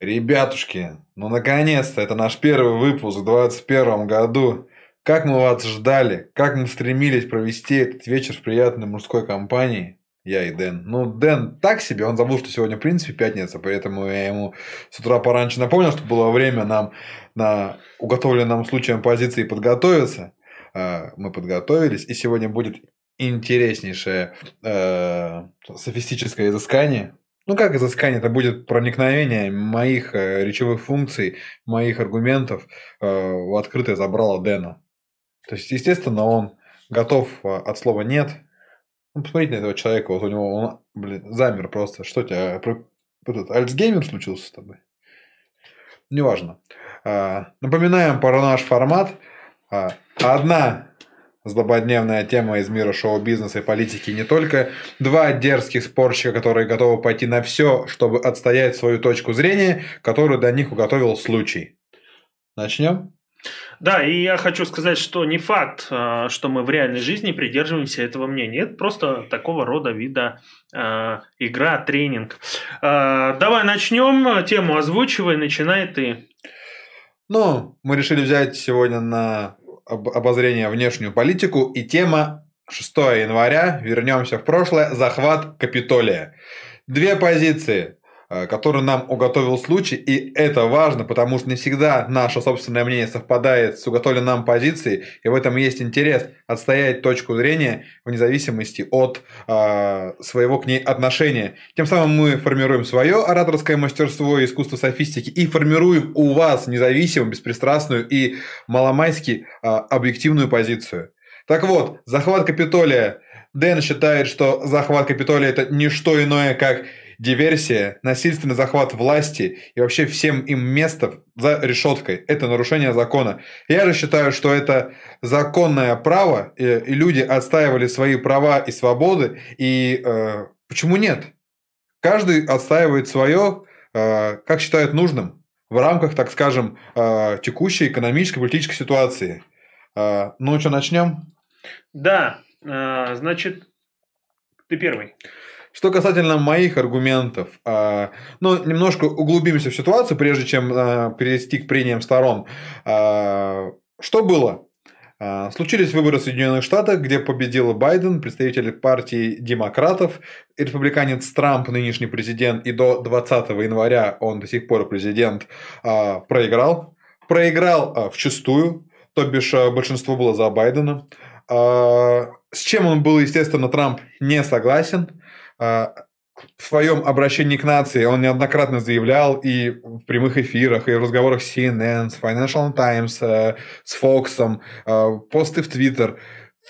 Ребятушки, ну наконец-то, это наш первый выпуск в 2021 году. Как мы вас ждали, как мы стремились провести этот вечер в приятной мужской компании. Я и Дэн. Ну, Дэн так себе, он забыл, что сегодня, в принципе, пятница, поэтому я ему с утра пораньше напомнил, что было время нам на уготовленном случаем позиции подготовиться. А, мы подготовились, и сегодня будет интереснейшее э, софистическое изыскание. Ну, как изыскание? Это будет проникновение моих э, речевых функций, моих аргументов э, в открытое забрало Дэна. То есть, естественно, он готов э, от слова «нет». Ну, посмотрите на этого человека, вот у него, он, блин, замер просто. Что у тебя, этот Альцгеймер случился с тобой? Неважно. А, напоминаем про наш формат. А, одна злободневная тема из мира шоу-бизнеса и политики не только. Два дерзких спорщика, которые готовы пойти на все, чтобы отстоять свою точку зрения, которую для них уготовил случай. Начнем? Да, и я хочу сказать, что не факт, а, что мы в реальной жизни придерживаемся этого мнения. Это просто такого рода вида э, игра, тренинг. Э, давай начнем. Тему озвучивай, начинай ты. Ну, мы решили взять сегодня на обозрения внешнюю политику. И тема 6 января, вернемся в прошлое, захват Капитолия. Две позиции, э, которые нам уготовил случай, и это важно, потому что не всегда наше собственное мнение совпадает с уготовленной нам позицией, и в этом есть интерес отстоять точку зрения вне зависимости от э, своего к ней отношения. Тем самым мы формируем свое ораторское мастерство и искусство софистики, и формируем у вас независимую, беспристрастную и маломайски а, объективную позицию. Так вот, захват Капитолия. Дэн считает, что захват Капитолия это не что иное, как диверсия, насильственный захват власти и вообще всем им место за решеткой. Это нарушение закона. Я же считаю, что это законное право, и, люди отстаивали свои права и свободы, и э, почему нет? Каждый отстаивает свое, э, как считает нужным, в рамках, так скажем, э, текущей экономической, политической ситуации. А, ну что, начнем? Да, а, значит, ты первый. Что касательно моих аргументов, а, ну, немножко углубимся в ситуацию, прежде чем перейти к прениям сторон. Что было? Случились выборы в Соединенных Штатах, где победил Байден, представитель партии демократов, республиканец Трамп, нынешний президент, и до 20 января он до сих пор президент, проиграл. Проиграл в чистую, то бишь большинство было за Байдена. А, с чем он был, естественно, Трамп не согласен. А, в своем обращении к нации он неоднократно заявлял и в прямых эфирах, и в разговорах с CNN, с Financial Times, э, с Fox, э, посты в Twitter.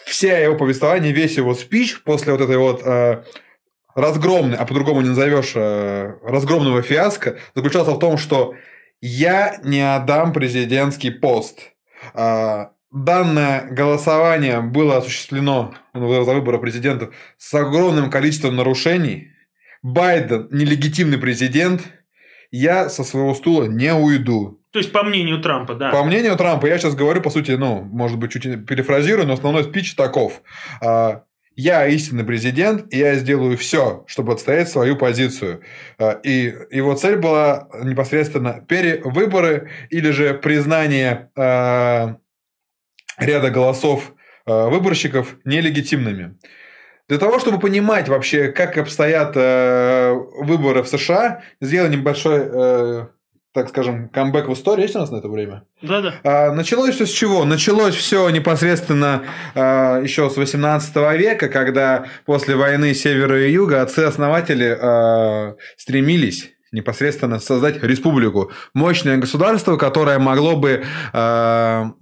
Все его повествования, весь его спич после вот этой вот разгромной, а по-другому не назовешь, разгромного фиаско, заключался в том, что я не отдам президентский пост. А, данное голосование было осуществлено за выборы президента с огромным количеством нарушений. Байден нелегитимный президент. Я со своего стула не уйду. То есть, по мнению Трампа, да? По мнению Трампа, я сейчас говорю, по сути, ну, может быть, чуть перефразирую, но основной спич таков. А, я истинный президент, и я сделаю все, чтобы отстоять свою позицию. А, и его цель была непосредственно перевыборы или же признание э, ряда голосов э, выборщиков нелегитимными. Для того, чтобы понимать вообще, как обстоят э, выборы в США, сделал небольшой так скажем, камбэк в истории есть у нас на это время? Да, да. А, началось все с чего? Началось все непосредственно а, еще с 18 века, когда после войны севера и юга отцы-основатели а, стремились непосредственно создать республику. Мощное государство, которое могло бы а,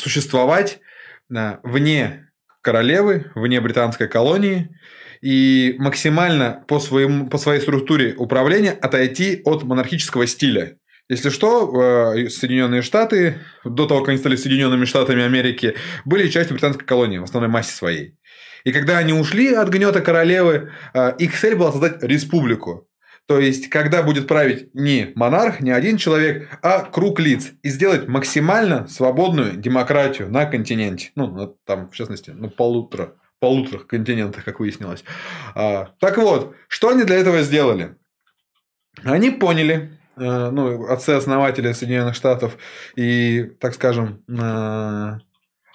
существовать вне королевы, вне британской колонии, и максимально по, своему, по своей структуре управления отойти от монархического стиля. Если что, э, Соединенные Штаты, до того, как они стали Соединенными Штатами Америки, были частью британской колонии, в основной массе своей. И когда они ушли от гнета королевы, э, их цель была создать республику. То есть, когда будет править не монарх, не один человек, а круг лиц. И сделать максимально свободную демократию на континенте. Ну, там, в частности, на полутора полутора континентах, как выяснилось. А, так вот, что они для этого сделали? Они поняли, э, ну, отцы-основатели Соединенных Штатов и, так скажем, э,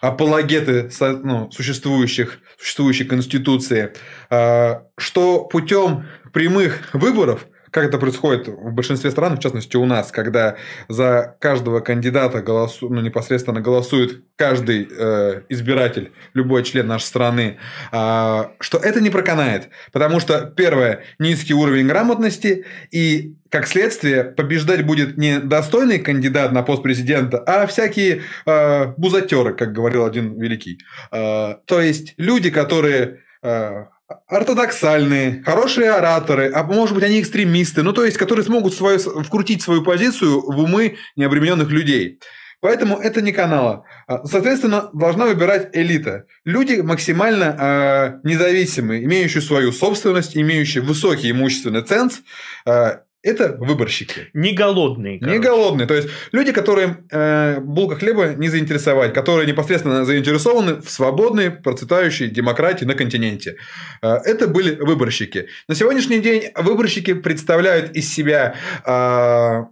апологеты ну, существующих, существующей конституции, э, что путем прямых выборов как это происходит в большинстве стран, в частности у нас, когда за каждого кандидата голосу, ну, непосредственно голосует каждый э, избиратель, любой член нашей страны, э, что это не проканает. Потому что, первое, низкий уровень грамотности, и, как следствие, побеждать будет не достойный кандидат на пост президента, а всякие э, бузатеры, как говорил один великий. Э, то есть люди, которые э, ортодоксальные, хорошие ораторы, а может быть они экстремисты, ну то есть, которые смогут свою, вкрутить свою позицию в умы необремененных людей. Поэтому это не канала. Соответственно, должна выбирать элита. Люди максимально э, независимые, имеющие свою собственность, имеющие высокий имущественный ценз, э, это выборщики. Не голодные. Короче. Не голодные. То есть люди, которые э, булка хлеба не заинтересовать, которые непосредственно заинтересованы в свободной, процветающей демократии на континенте. Э, это были выборщики. На сегодняшний день выборщики представляют из себя э,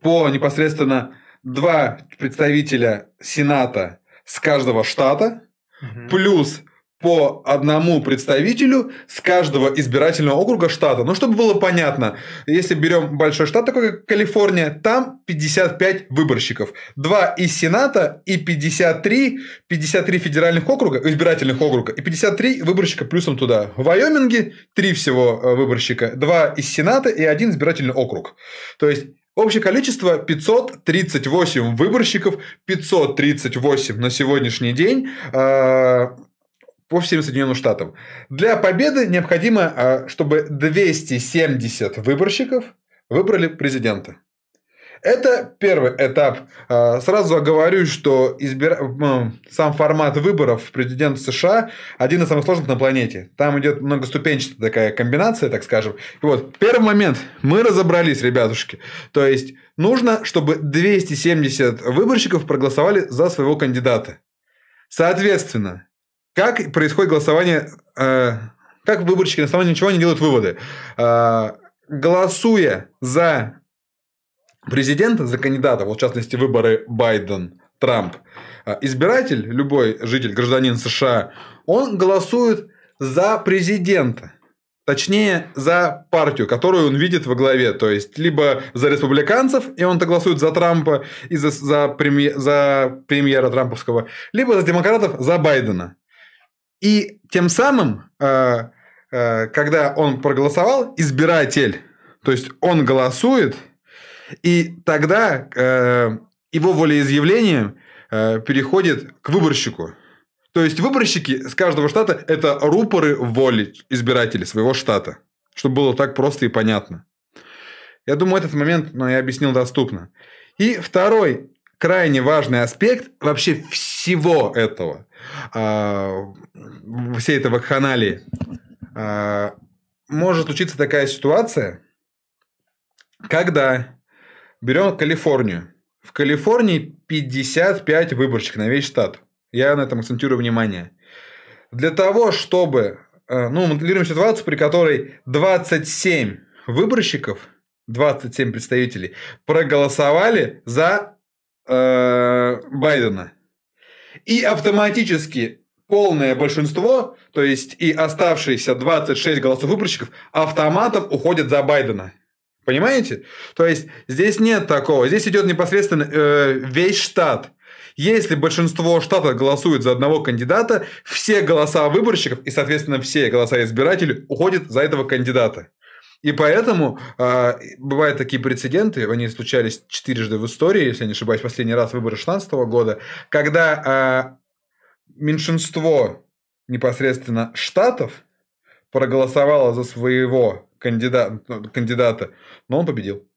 по непосредственно два представителя Сената с каждого штата, угу. плюс по одному представителю с каждого избирательного округа штата. Ну, чтобы было понятно, если берем большой штат, такой как Калифорния, там 55 выборщиков. Два из Сената и 53, 53 федеральных округа, избирательных округа, и 53 выборщика плюсом туда. В Вайоминге три всего э, выборщика, два из Сената и один избирательный округ. То есть Общее количество 538 выборщиков, 538 на сегодняшний день. По всем Соединенным Штатам. Для победы необходимо, а, чтобы 270 выборщиков выбрали президента. Это первый этап. А, сразу оговорюсь, что избира... сам формат выборов президента США один из самых сложных на планете. Там идет многоступенчатая такая комбинация, так скажем. И вот, первый момент. Мы разобрались, ребятушки. То есть, нужно, чтобы 270 выборщиков проголосовали за своего кандидата. Соответственно, как происходит голосование? Э, как выборщики на основании ничего не делают выводы? Э, голосуя за президента, за кандидата, вот в частности выборы Байден, Трамп, э, избиратель, любой житель, гражданин США, он голосует за президента. Точнее, за партию, которую он видит во главе. То есть, либо за республиканцев, и он-то голосует за Трампа и за, за, премьер, за премьера Трамповского, либо за демократов, за Байдена. И тем самым, э, э, когда он проголосовал, избиратель, то есть он голосует, и тогда э, его волеизъявление переходит к выборщику. То есть выборщики с каждого штата – это рупоры воли избирателей своего штата. Чтобы было так просто и понятно. Я думаю, этот момент ну, я объяснил доступно. И второй крайне важный аспект вообще всего этого, а, всей этой вакханалии. А, может случиться такая ситуация, когда берем Калифорнию. В Калифорнии 55 выборщиков на весь штат. Я на этом акцентирую внимание. Для того, чтобы... А, ну, моделируем ситуацию, при которой 27 выборщиков, 27 представителей проголосовали за э, Байдена. И автоматически полное большинство, то есть и оставшиеся 26 голосов выборщиков, автоматом уходят за Байдена. Понимаете? То есть здесь нет такого. Здесь идет непосредственно э, весь штат. Если большинство штатов голосует за одного кандидата, все голоса выборщиков и, соответственно, все голоса избирателей уходят за этого кандидата. И поэтому э, бывают такие прецеденты, они случались четырежды в истории, если я не ошибаюсь, последний раз выборы 2016 года, когда э, меньшинство непосредственно штатов проголосовало за своего кандидата, кандидата, но он победил.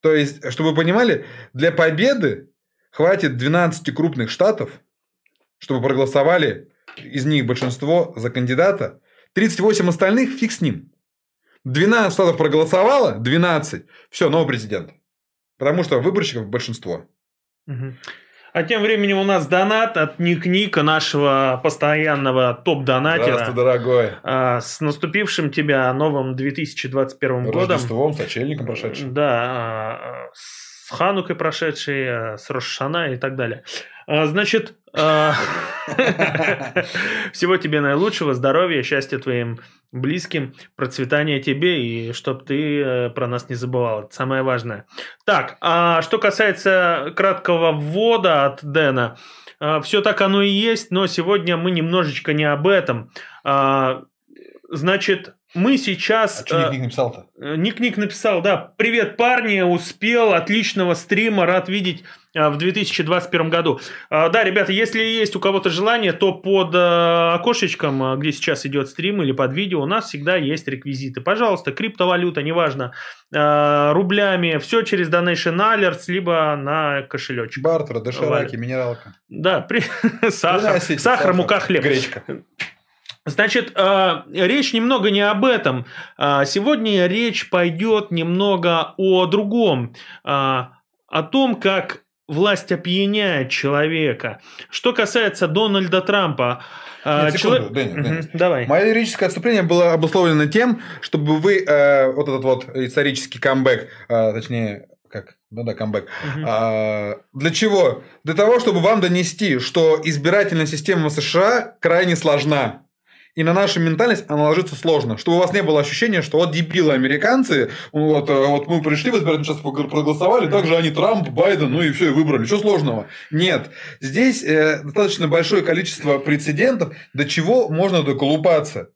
То есть, чтобы вы понимали, для победы хватит 12 крупных штатов, чтобы проголосовали из них большинство за кандидата, 38 остальных фиг с ним. 12 штатов проголосовало, 12, все, новый президент. Потому что выборщиков большинство. Угу. А тем временем у нас донат от Ник Ника, нашего постоянного топ-донатера. Здравствуй, дорогой. А, С наступившим тебя новым 2021 годом. Рождеством, сочельником прошедшим. Да, а, с Ханукой прошедшей, а, с Рошана и так далее. А, Значит, а, всего тебе наилучшего, здоровья, счастья твоим близким, процветания тебе и чтоб ты э, про нас не забывал. Это самое важное. Так, а что касается краткого ввода от Дэна, все так оно и есть, но сегодня мы немножечко не об этом. А, Значит, мы сейчас... А что э, Ник написал-то? Э, Ник-Ник написал, да, привет, парни, успел, отличного стрима, рад видеть э, в 2021 году. Да, ребята, если есть у кого-то желание, то под окошечком, где сейчас идет стрим или под видео, у нас всегда есть реквизиты. Пожалуйста, криптовалюта, неважно, рублями, все через Donation Alerts, либо на кошелечек. Бартер, дошираки, минералка. Да, при... сахар, Приносите сахар, мука, хлеб. Гречка. Значит, э, речь немного не об этом. А, Сегодня речь пойдет немного о другом. А, О том, как власть опьяняет человека. Что касается Дональда Трампа. Нет, секунду, чело- Дэнни, Дэнни. Давай. Мое лирическое отступление было обусловлено тем, чтобы вы э, вот этот вот исторический камбэк, э, точнее, как, ну да, камбэк, Мгм. А, для чего? Для того, чтобы вам донести, что избирательная система США крайне сложна. И на нашу ментальность она ложится сложно. Чтобы у вас не было ощущения, что вот дебилы американцы, вот, э, вот мы пришли в сейчас проголосовали, также они Трамп, Байден, ну и все, и выбрали. Что сложного? Нет. Здесь э, достаточно большое количество прецедентов, до чего можно доколупаться.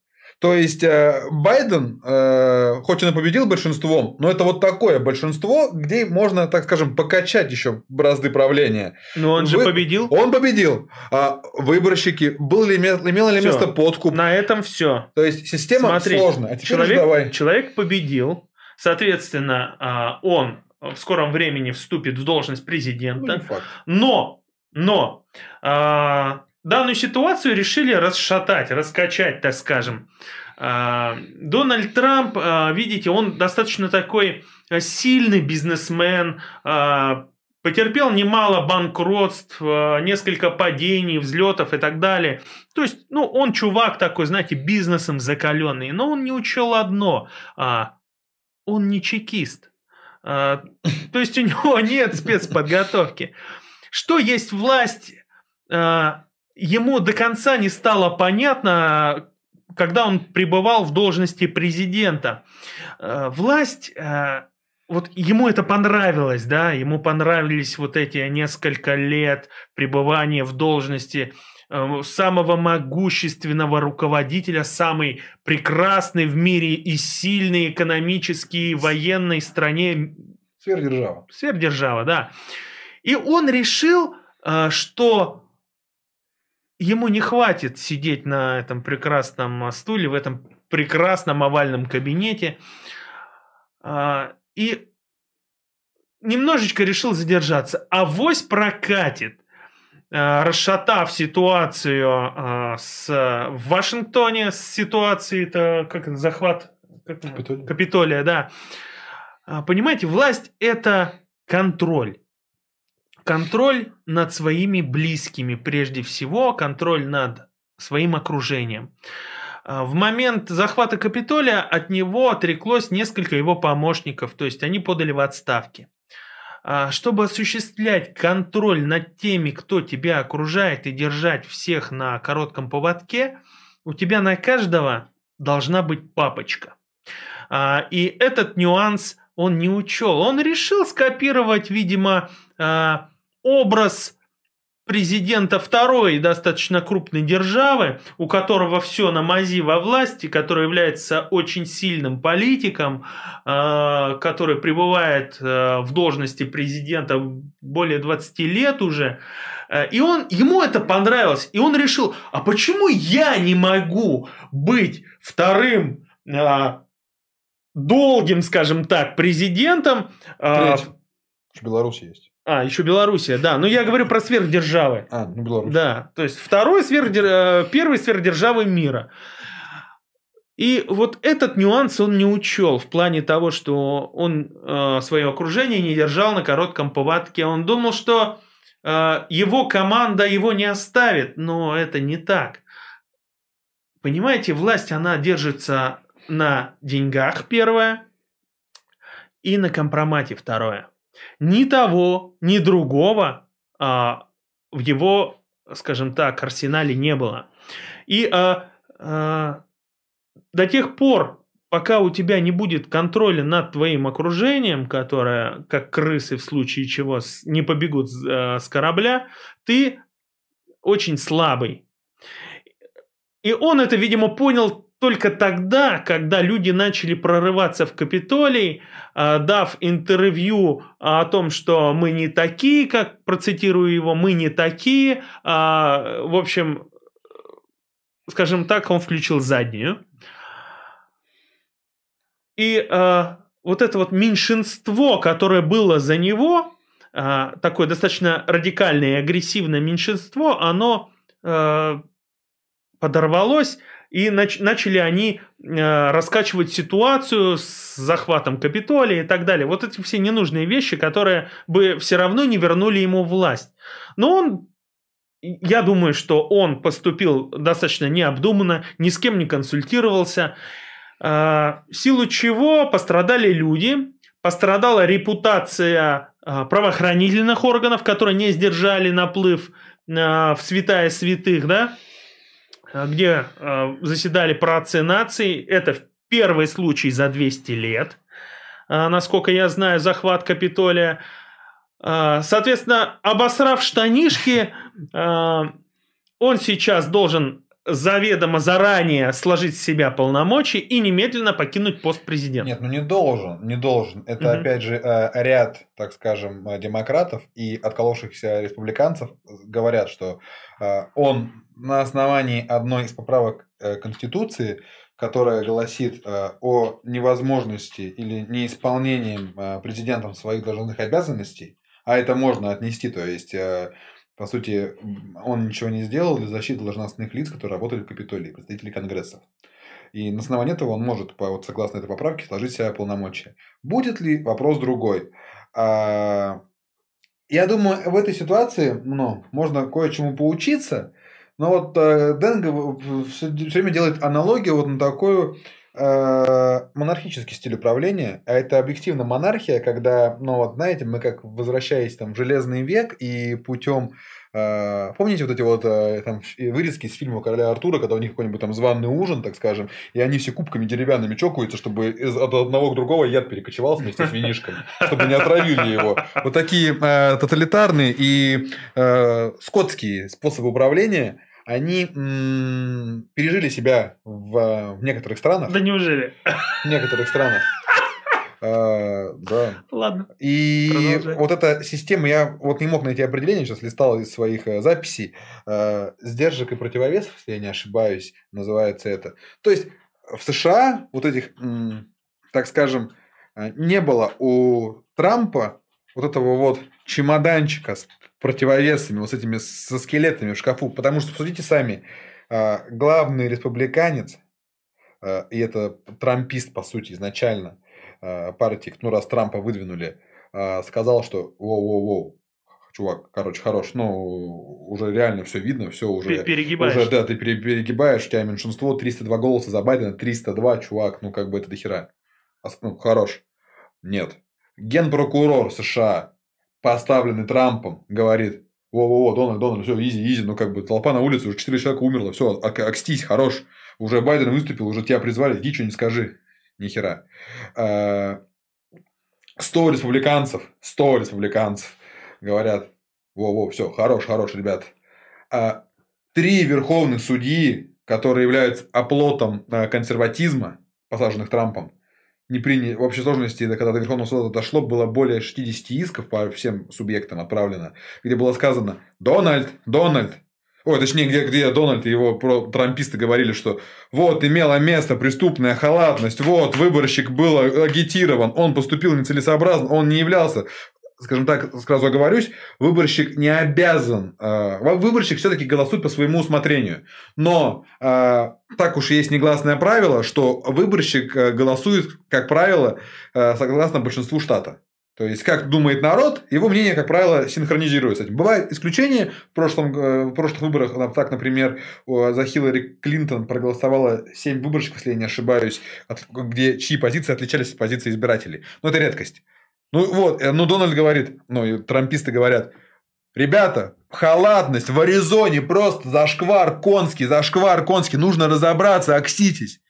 То есть э, Байден, э, хоть он и победил большинством, но это вот такое большинство, где можно, так скажем, покачать еще бразды правления. Но он же Вы- победил. Он победил. А выборщики, был ли, ме- имело ли Всё. место подкуп? На этом все. То есть система Смотри, сложная. А человек, давай. человек победил. Соответственно, а, он в скором времени вступит в должность Ну, президента. факт. Но, но а, данную ситуацию решили расшатать, раскачать, так скажем. А, Дональд Трамп, а, видите, он достаточно такой а, сильный бизнесмен, а, потерпел немало банкротств, несколько падений, взлетов и так далее. То есть, ну, он чувак такой, знаете, бизнесом закаленный, но он не учел одно, он не чекист. То есть у него нет спецподготовки. Что есть власть, ему до конца не стало понятно, когда он пребывал в должности президента. А, Власть, а, вот ему это понравилось, да, ему понравились вот эти несколько лет пребывания в должности э, самого могущественного руководителя, самой прекрасной в мире и сильной экономически и военной стране Сверхдержава. сверхдержава, да. И он решил, э, что ему не хватит сидеть на этом прекрасном стуле, в этом прекрасном овальном кабинете. А, И немножечко решил задержаться. А вось прокатит, э, расшатав ситуацию э, с, в Вашингтоне, с ситуацией-то, как это, захват как это? Капитолия. Капитолия, да. А, Понимаете, власть – это контроль. Контроль над своими близкими, прежде всего, контроль над своим окружением. А, В момент захвата Капитолия от него отреклось несколько его помощников, то есть они подали в отставки. А, Чтобы осуществлять контроль над теми, кто тебя окружает, и держать всех на коротком поводке, у тебя на каждого должна быть папочка. А, И этот нюанс он не учел. Он решил скопировать, видимо, образ президента второй достаточно крупной державы, у которого все на мази во власти, который является очень сильным политиком, а, который пребывает а, в должности президента более 20 лет уже. А, И он, ему это понравилось. И он решил, а почему я не могу быть вторым долгим, скажем так, президентом. Третьим. В есть. А, еще Белоруссия, да. Но я говорю про сверхдержавы. А, ну Беларусь. Да, то есть второй сверхдер... э, первый сверхдержавы мира. И вот этот нюанс он не учел в плане того, что он э, свое окружение не держал на коротком поводке. Он думал, что э, его команда его не оставит, но это не так. Понимаете, власть, она держится на деньгах, первое, и на компромате, второе. Ни того, ни другого а, в его, скажем так, арсенале не было. И а, а, до тех пор, пока у тебя не будет контроля над твоим окружением, которое, как крысы в случае чего, не побегут э, с корабля, ты очень слабый. И он это, видимо, понял только тогда, когда люди начали прорываться в Капитолий, э, дав интервью о том, что мы не такие, как процитирую его, мы не такие. А, в общем, скажем так, он включил заднюю. И э, вот это вот меньшинство, которое было за него, э, такое достаточно радикальное и агрессивное меньшинство, оно э, подорвалось, и нач- начали они э, раскачивать ситуацию с захватом Капитолия и так далее. Вот эти все ненужные вещи, которые бы все равно не вернули ему власть. Но он я думаю, что он поступил достаточно необдуманно, ни с кем не консультировался. А, в силу чего пострадали люди, пострадала репутация а, правоохранительных органов, которые не сдержали наплыв а, в святая святых, да, где заседали праотцы наций. Это первый случай за 200 лет, насколько я знаю, захват Капитолия. Соответственно, обосрав штанишки, он сейчас должен заведомо заранее сложить с себя полномочия и немедленно покинуть пост президента. Нет, ну не должен, не должен. Это угу. опять же э, ряд, так скажем, э, демократов и отколовшихся республиканцев говорят, что э, он на основании одной из поправок Конституции, которая гласит о невозможности или неисполнении президентом своих должностных обязанностей, а это можно отнести, то есть по сути, он ничего не сделал для защиты должностных лиц, которые работали в Капитолии, представителей Конгресса. И на основании этого он может, вот, согласно этой поправке, сложить себя полномочия. Будет ли вопрос другой? А, я думаю, в этой ситуации ну, можно кое-чему поучиться. Но вот э, Денга все время делает аналогию вот на такую монархический стиль управления, а это объективно монархия, когда, ну вот знаете, мы как возвращаясь там в Железный век и путем э, Помните вот эти вот э, там, вырезки из фильма Короля Артура, когда у них какой-нибудь там званый ужин, так скажем, и они все кубками деревянными чокаются, чтобы из, от одного к другого яд перекочевал вместе с винишком, чтобы не отравили его. Вот такие э, тоталитарные и э, скотские способы управления – они м- пережили себя в, в некоторых странах. Да неужели? В некоторых странах. А, да. Ладно. И продолжай. вот эта система, я вот не мог найти определение, сейчас листал из своих э, записей. Э, сдержек и противовесов, если я не ошибаюсь, называется это. То есть в США вот этих, так скажем, э, не было у Трампа вот этого вот чемоданчика с противовесами, вот с этими со скелетами в шкафу. Потому что, посудите сами, а, главный республиканец, а, и это трампист, по сути, изначально, а, партии, ну, раз Трампа выдвинули, сказал, что воу-воу-воу, чувак, короче, хорош, ну, уже реально все видно, все уже... Перегибаешь. Уже, да, ты перегибаешь, у тебя меньшинство, 302 голоса за Байдена, 302, чувак, ну, как бы это дохера. Ну, хорош. Нет. Генпрокурор США поставленный Трампом, говорит, во-во-во, Дональд, Дональд, все, изи, изи, ну как бы толпа на улице, уже 4 человека умерло, все, окстись, хорош, уже Байден выступил, уже тебя призвали, иди, что не скажи, нихера. 100 а, республиканцев, 100 республиканцев говорят, во-во, все, хорош, хорош, ребят. А, три верховных судьи, которые являются оплотом а, консерватизма, посаженных Трампом, не приняли, в общей сложности, когда до Верховного суда дошло, было более 60 исков по всем субъектам отправлено, где было сказано «Дональд, Дональд». Ой, точнее, где, где Дональд и его трамписты говорили, что вот имела место преступная халатность, вот выборщик был агитирован, он поступил нецелесообразно, он не являлся скажем так, сразу оговорюсь, выборщик не обязан, э, выборщик все-таки голосует по своему усмотрению. Но э, так уж есть негласное правило, что выборщик э, голосует, как правило, согласно большинству штата. То есть, как думает народ, его мнение, как правило, синхронизируется. Бывают исключения. В, прошлом, в прошлых выборах, так, например, за Хиллари Клинтон проголосовало 7 выборщиков, если я не ошибаюсь, где чьи позиции отличались от позиции избирателей. Но это редкость. Ну вот, э, ну Дональд говорит, ну и трамписты говорят, ребята, халатность в Аризоне просто зашквар конский, зашквар конский, нужно разобраться, окситесь.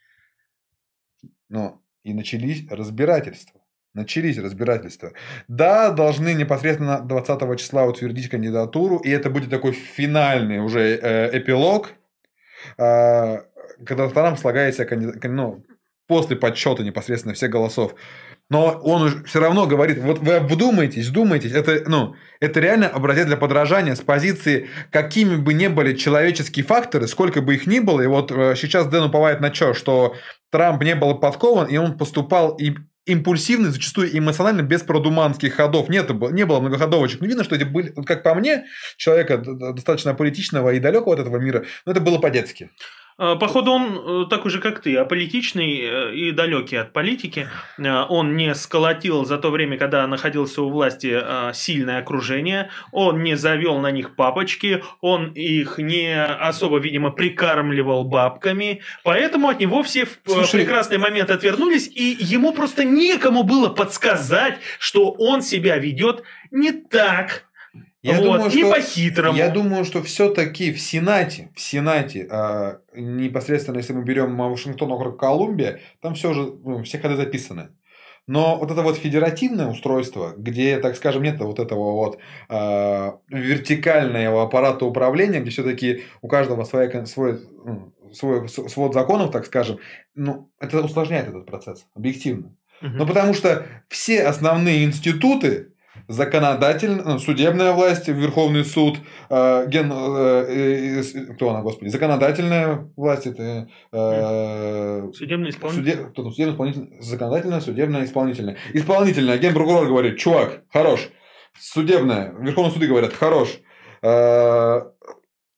Ну, и начались разбирательства. Начались разбирательства. Да, должны непосредственно 20 числа утвердить кандидатуру, и это будет такой финальный уже э, эпилог, э, когда втором слагается ну, после подсчета непосредственно всех голосов. Но он все равно говорит, вот вы вдумайтесь, вдумайтесь, это, ну, это реально образец для подражания с позиции, какими бы ни были человеческие факторы, сколько бы их ни было, и вот э, сейчас Дэн уповает на что, что Трамп не был подкован, и он поступал и импульсивный, зачастую эмоционально, без продуманских ходов. Нет, не было многоходовочек. Но видно, что эти были, как по мне, человека достаточно политичного и далекого от этого мира, но это было по-детски. А, походу, он э, такой же, как ты, аполитичный э, и далекий от политики. Э, он не сколотил за то время, когда находился у власти сильное окружение. Он не завел на них папочки. Он их не особо, видимо, прикармливал бабками. Поэтому от него все в Слушай, прекрасный момент отвернулись. И ему просто некому было подсказать, что он себя ведет не так, я вот, думаю, что, по-хитрому. Я думаю, что все-таки в Сенате, в Сенате, э, непосредственно, если мы берем Вашингтон, округ Колумбия, там все же, ну, все ходы записаны. Но вот это вот федеративное устройство, где, так скажем, нет вот этого вот э, вертикального аппарата управления, где все-таки у каждого своя, свой, ну, свой свод законов, так скажем, ну, это усложняет этот процесс, объективно. Угу. Ну, потому что все основные институты, законодательная, ну, судебная власть, Верховный суд, э, ген, э, э, кто она, господи, законодательная власть, это э, судебная исполнительная, суде, кто судебная исполнительная, законодательная, судебная, исполнительная. Исполнительная, генпрокурор говорит, чувак, хорош, судебная, Верховный суды говорят, хорош, э,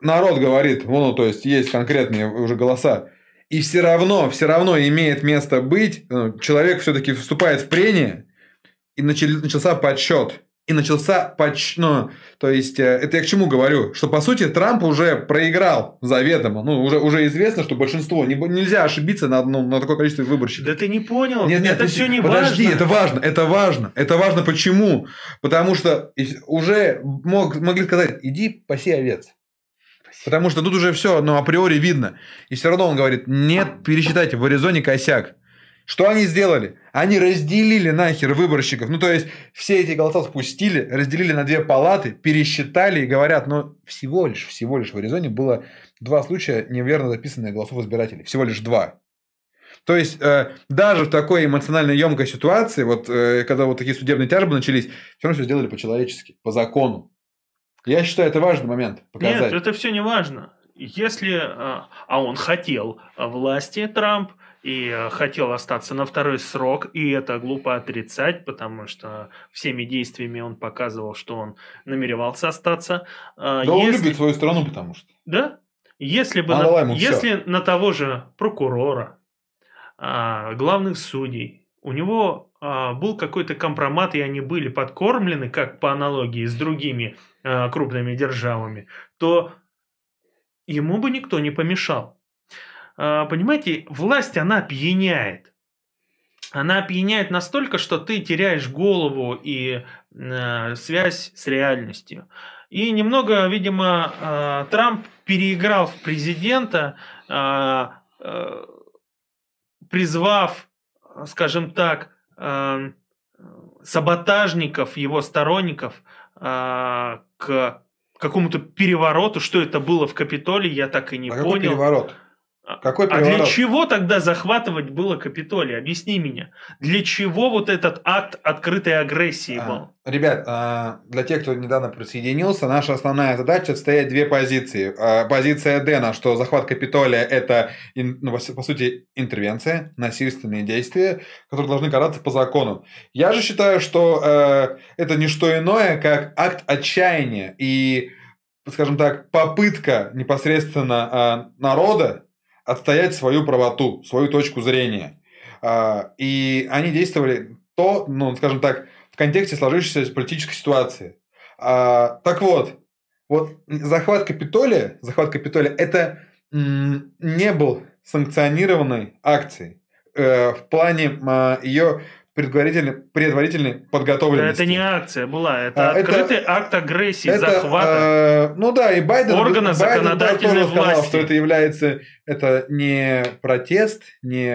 народ говорит, ну, то есть есть конкретные уже голоса, и все равно, все равно имеет место быть, ну, человек все-таки вступает в прение, и начался подсчет. И начался подсч... ну, то есть, э, это я к чему говорю? Что, по сути, Трамп уже проиграл заведомо. Ну, уже, уже известно, что большинство. Не, нельзя ошибиться на, ну, на такое количество выборщиков. Да ты не понял. Нет, нет, это все не подожди, важно. это важно. Это важно. Это важно почему? Потому что уже мог, могли сказать, иди паси овец. Потому что тут уже все, ну, априори видно. И все равно он говорит, нет, пересчитайте, в Аризоне косяк. Что они сделали? Они разделили нахер выборщиков. Ну, то есть, все эти голоса спустили, разделили на две палаты, пересчитали и говорят, ну, всего лишь, всего лишь в Аризоне было два случая неверно записанных голосов избирателей. Всего лишь два. То есть, э, даже в такой эмоционально емкой ситуации, вот э, когда вот такие судебные тяжбы начались, все равно все сделали по-человечески, по закону. Я считаю, это важный момент показать. Нет, это все не важно. Если, э, а он хотел власти, Трамп, и э, хотел остаться на второй срок, и это глупо отрицать, потому что всеми действиями он показывал, что он намеревался остаться. Э, да если... он любит свою страну, потому что. Да? Если бы на... если на того же прокурора, а, главных судей, у него а, был какой-то компромат, и они были подкормлены, как по аналогии с другими а, крупными державами, то ему бы никто не помешал. А, понимаете, власть, она пьяняет. Она опьяняет настолько, что ты теряешь голову и э, связь с реальностью. И немного, видимо, э, Трамп переиграл в президента, э, э, призвав, скажем так, саботажников, его сторонников к какому-то перевороту. Что это было в Капитолии, я так и не а понял. Какой переворот? Какой переворот? А для чего тогда захватывать было Капитолий? Объясни мне. Для чего вот этот акт открытой агрессии а, был? Ребят, а, для тех, кто недавно присоединился, наша основная задача отстоять две позиции. А, позиция Дэна, что захват Капитолия – это, ну, по сути, интервенция, насильственные действия, которые должны караться по закону. Я же считаю, что э, это не что иное, как акт отчаяния и, скажем так, попытка непосредственно народа отстоять свою правоту, свою точку зрения. А, и они действовали то, ну, скажем так, в контексте сложившейся политической ситуации. А, так вот, вот захват Капитолия, захват Капитолия, это не был санкционированной акцией э, в плане э, ее предварительной, предварительной подготовленности. Это не акция была, это А, это- открытый акт агрессии, Это, захвата. э, ну да, и Байден, Органа Байден законодательной тоже сказал, власти. что это является, это не протест, не,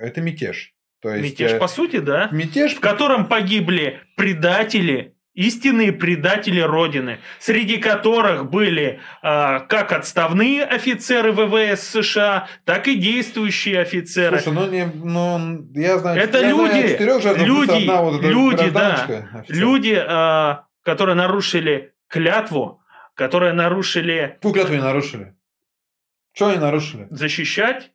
это мятеж. То есть, Мятеж, э, по сути, да? мятеж, В котором погибли предатели, истинные предатели Родины, среди которых были а, как отставные офицеры ВВС США, так и действующие офицеры. Слушай, ну, не, ну, я знаю, Это я знаю люди, четырех жертв, люди, одна вот люди, гражданочка, офицер. Люди, а, которые нарушили клятву, которые нарушили Какую клятву они нарушили? Что они нарушили? защищать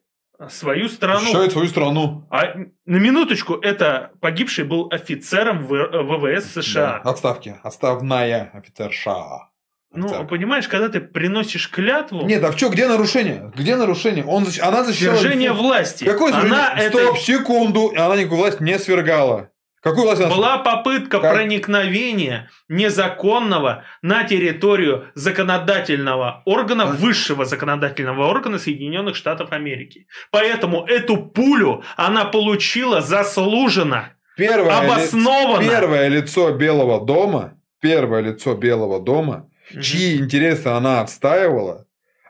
свою страну. Защищают свою страну. А на минуточку, это погибший был офицером В- ВВС США. Да, отставки. Отставная офицерша. Ну, Офицер. понимаешь, когда ты приносишь клятву, Нет, а в чё, где нарушение? Где нарушение? Он, защ- она защищала... свержение власти, Какой она свержение? это Стоп, секунду. Она никакую власть не свергала. Какую власть она была попытка Как? проникновения незаконного на территорию законодательного органа, А. высшего законодательного органа Соединенных Штатов Америки. Поэтому эту пулю она получила заслуженно. Первое, ли- Обоснованно. первое лицо Белого дома, первое лицо Белого дома, Мгм. чьи интересы она отстаивала,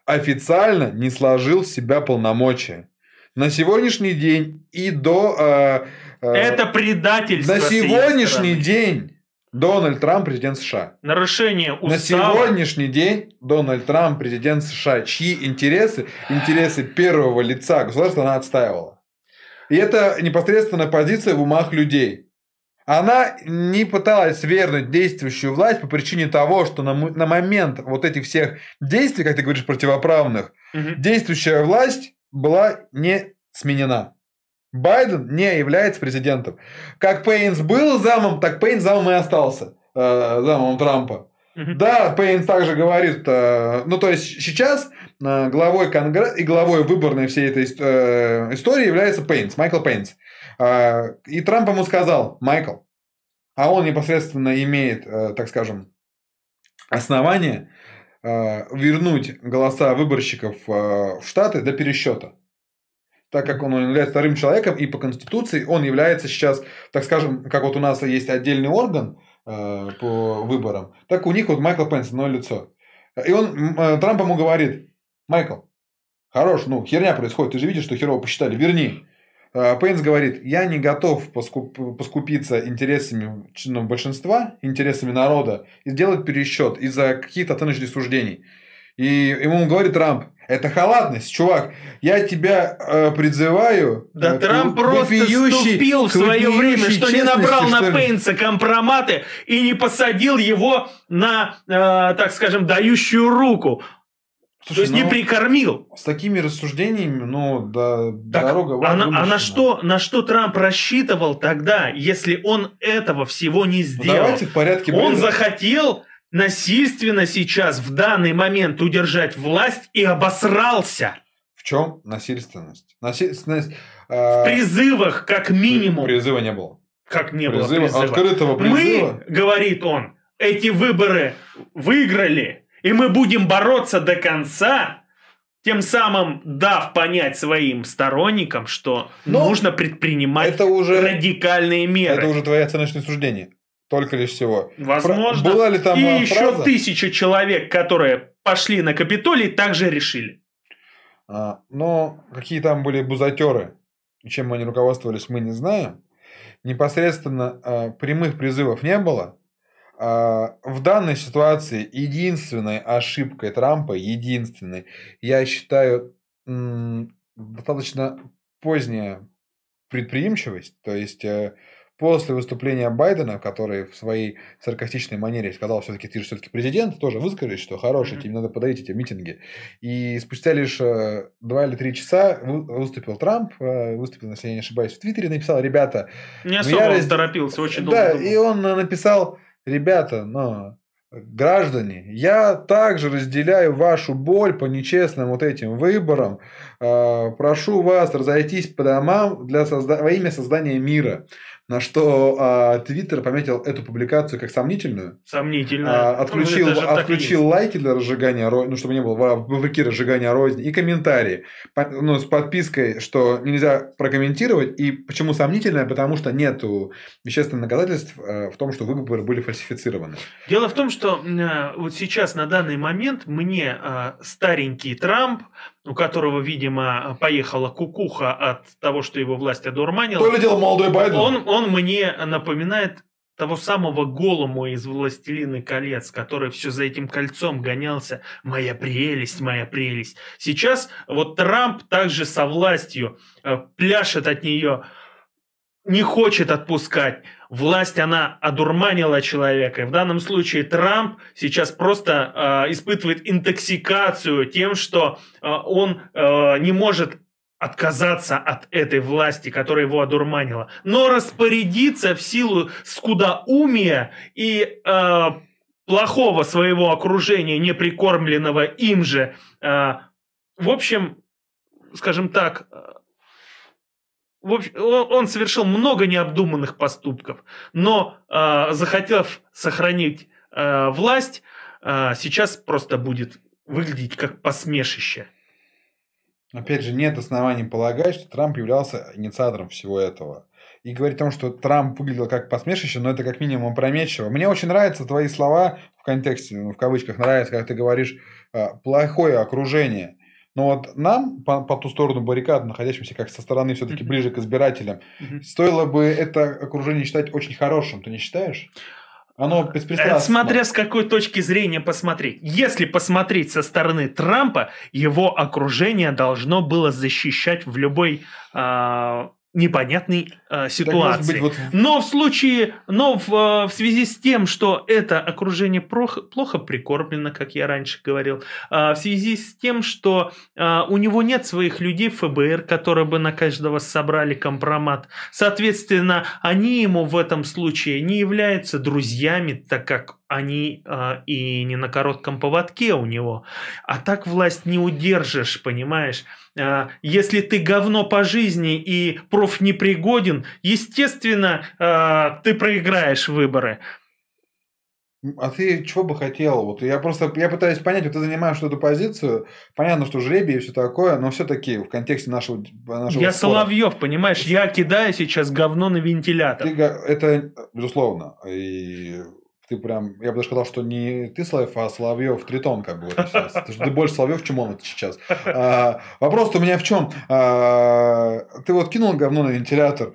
официально не сложил в себя полномочия. На сегодняшний день и до... э, э, Это предательство. на сегодняшний день Дональд Трамп президент США. Нарушение устава. На сегодняшний день Дональд Трамп президент США, чьи интересы, интересы первого лица государства она отстаивала. И это непосредственно позиция в умах людей. Она не пыталась свергнуть действующую власть по причине того, что на, на момент вот этих всех действий, как ты говоришь, противоправных, Мгм. действующая власть была не сменена. Байден не является президентом. Как Пейнс был замом, так Пейнс замом и остался. э, замом Трампа. Да, Пейнс также говорит, э, ну то есть сейчас э, главой Конгресса и главой выборной всей этой э, истории является Пейнс, Майкл Пейнс. Э, и Трамп ему сказал, Майкл, а он непосредственно имеет, э, так скажем, основание вернуть голоса выборщиков э, в Штаты до пересчета. Так как он является вторым человеком, и по Конституции он является сейчас, так скажем, как вот у нас есть отдельный орган э, по выборам, так у них вот Майкл Пенс, одно лицо. И он, э, Трамп ему говорит, Майкл, хорош, ну, херня происходит, ты же видишь, что херово посчитали, верни. Э, Пейнс говорит, я не готов поскуп- поскупиться интересами ну, большинства, интересами народа и сделать пересчет из-за каких-то оценочных суждений. И ему говорит Трамп, это халатность, чувак. Я тебя э, призываю. Да э, Трамп просто вопиющей- ступил в свое время, что не набрал на. Пейнса компроматы и не посадил его на, э, так скажем, дающую руку. Слушай, То есть не ну, прикормил. С такими рассуждениями, ну, да, Так, дорога а, на, а на что, на что Трамп рассчитывал тогда, если он этого всего не Ну, сделал? давайте в порядке. Он бреда. захотел насильственно сейчас, в данный момент, удержать власть и обосрался. В чем насильственность? Насильственность... В э, призывах, как минимум. Призыва не было. Как не было Призыва- призыва. Открытого призыва. Мы, говорит он, эти выборы выиграли, и мы будем бороться до конца, тем самым дав понять своим сторонникам, что Но нужно предпринимать Это уже, радикальные меры. это уже твои оценочные суждения. Только лишь всего. Возможно. Фра- Была ли там и э, еще фраза? тысяча человек, которые пошли на Капитолий, также решили. А, но какие там были бузатеры, чем они руководствовались, мы не знаем. Непосредственно а, прямых призывов не было. А, в данной ситуации единственной ошибкой Трампа, единственной, я считаю, достаточно поздняя предприимчивость. То есть э, после выступления Байдена, который в своей саркастичной манере сказал, все-таки ты же все-таки президент, тоже выскажись, что хороший, тебе надо подавить эти митинги. И спустя лишь э, два или три часа вы- выступил Трамп, э, выступил, если я не ошибаюсь, в Твиттере, написал, ребята, Не Ну, особо я он раз- торопился, очень долго да, думал. и он написал, ребята, ну, граждане, я также разделяю вашу боль по нечестным вот этим выборам. Э, Прошу вас разойтись по домам для созда- во имя создания мира. На что а, Твиттер пометил эту публикацию как сомнительную. Сомнительно. А, отключил Ну, отключил лайки для разжигания розни, ну, чтобы не было во- вопреки разжигания розни, и комментарии. По- ну, с подпиской, что нельзя прокомментировать. И почему сомнительное? Потому что нету вещественных доказательств э, в том, что выборы были фальсифицированы. Дело в том, что э, вот сейчас на данный момент мне э, старенький Трамп, у которого, видимо, поехала кукуха от того, что его власть одурманила, То ли дело молодой Байден. он, он мне напоминает того самого голому из «Властелины колец», который все за этим кольцом гонялся. «Моя прелесть, моя прелесть». Сейчас вот Трамп также со властью э, пляшет от нее, не хочет отпускать. Власть, она одурманила человека. И в данном случае Трамп сейчас просто э, испытывает интоксикацию тем, что э, он э, не может отказаться от этой власти, которая его одурманила, но распорядиться в силу скудоумия и э, плохого своего окружения, не прикормленного им же. э, в общем, скажем так, в общем, он совершил много необдуманных поступков, но э, захотев сохранить э, власть, э, сейчас просто будет выглядеть как посмешище. Опять же, нет оснований полагать, что Трамп являлся инициатором всего этого. И говорить о том, что Трамп выглядел как посмешище, но это как минимум опрометчиво. Мне очень нравятся твои слова в контексте, ну, в кавычках нравится, как ты говоришь, плохое окружение. Но вот нам, по, по ту сторону баррикад, находящимся как со стороны все-таки Мгм. ближе к избирателям, Мгм. стоило бы это окружение считать очень хорошим, ты не считаешь? Оно Это беспристрастно. смотря с какой точки зрения посмотреть. Если посмотреть со стороны Трампа, его окружение должно было защищать в любой а, непонятной Так, ситуации. может быть, вот Но в случае, но в, э, в связи с тем, что это окружение плохо, плохо прикормлено, как я раньше говорил, а, в связи с тем, что а, у него нет своих людей в ФБР, которые бы на каждого собрали компромат, соответственно, они ему в этом случае не являются друзьями, так как они а, и не на коротком поводке у него. А так власть не удержишь, понимаешь? А, Если ты говно по жизни и профнепригоден, естественно, а, ты проиграешь выборы. А ты чего бы хотел? Вот я просто я пытаюсь понять, вот ты занимаешь эту позицию. Понятно, что жребий и все такое, но все-таки в контексте нашего, нашего Я спора. Соловьев, понимаешь? Я кидаю сейчас говно на вентилятор. Ты это безусловно. И ты прям, я бы даже сказал, что не ты Соловьев, а Соловьев Тритон, как бы вот сейчас. Что ты больше Соловьев, чем он сейчас. А, вопрос у меня в чем? ты вот кинул говно на вентилятор.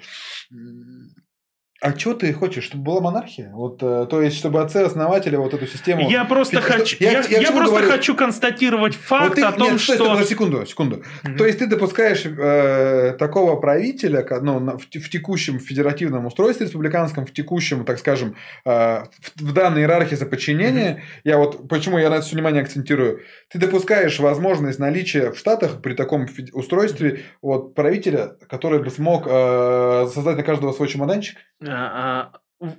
А что ты хочешь, чтобы была монархия? Вот, э, то есть, чтобы отцы-основатели вот эту систему... Я просто Ты- хочу, я- я, я я просто говорю? хочу констатировать факт Вот ты- о том, нет, стой, что... стой, подожди, секунду, секунду. Мгм. То есть ты допускаешь э, такого правителя, ну, на- в, в текущем федеративном устройстве республиканском, в текущем, так скажем, э, в, в данной иерархии за подчинение, я вот почему я на это всё внимание акцентирую, ты допускаешь возможность наличия в Штатах при таком устройстве вот правителя, который бы смог э, создать для каждого свой чемоданчик? В-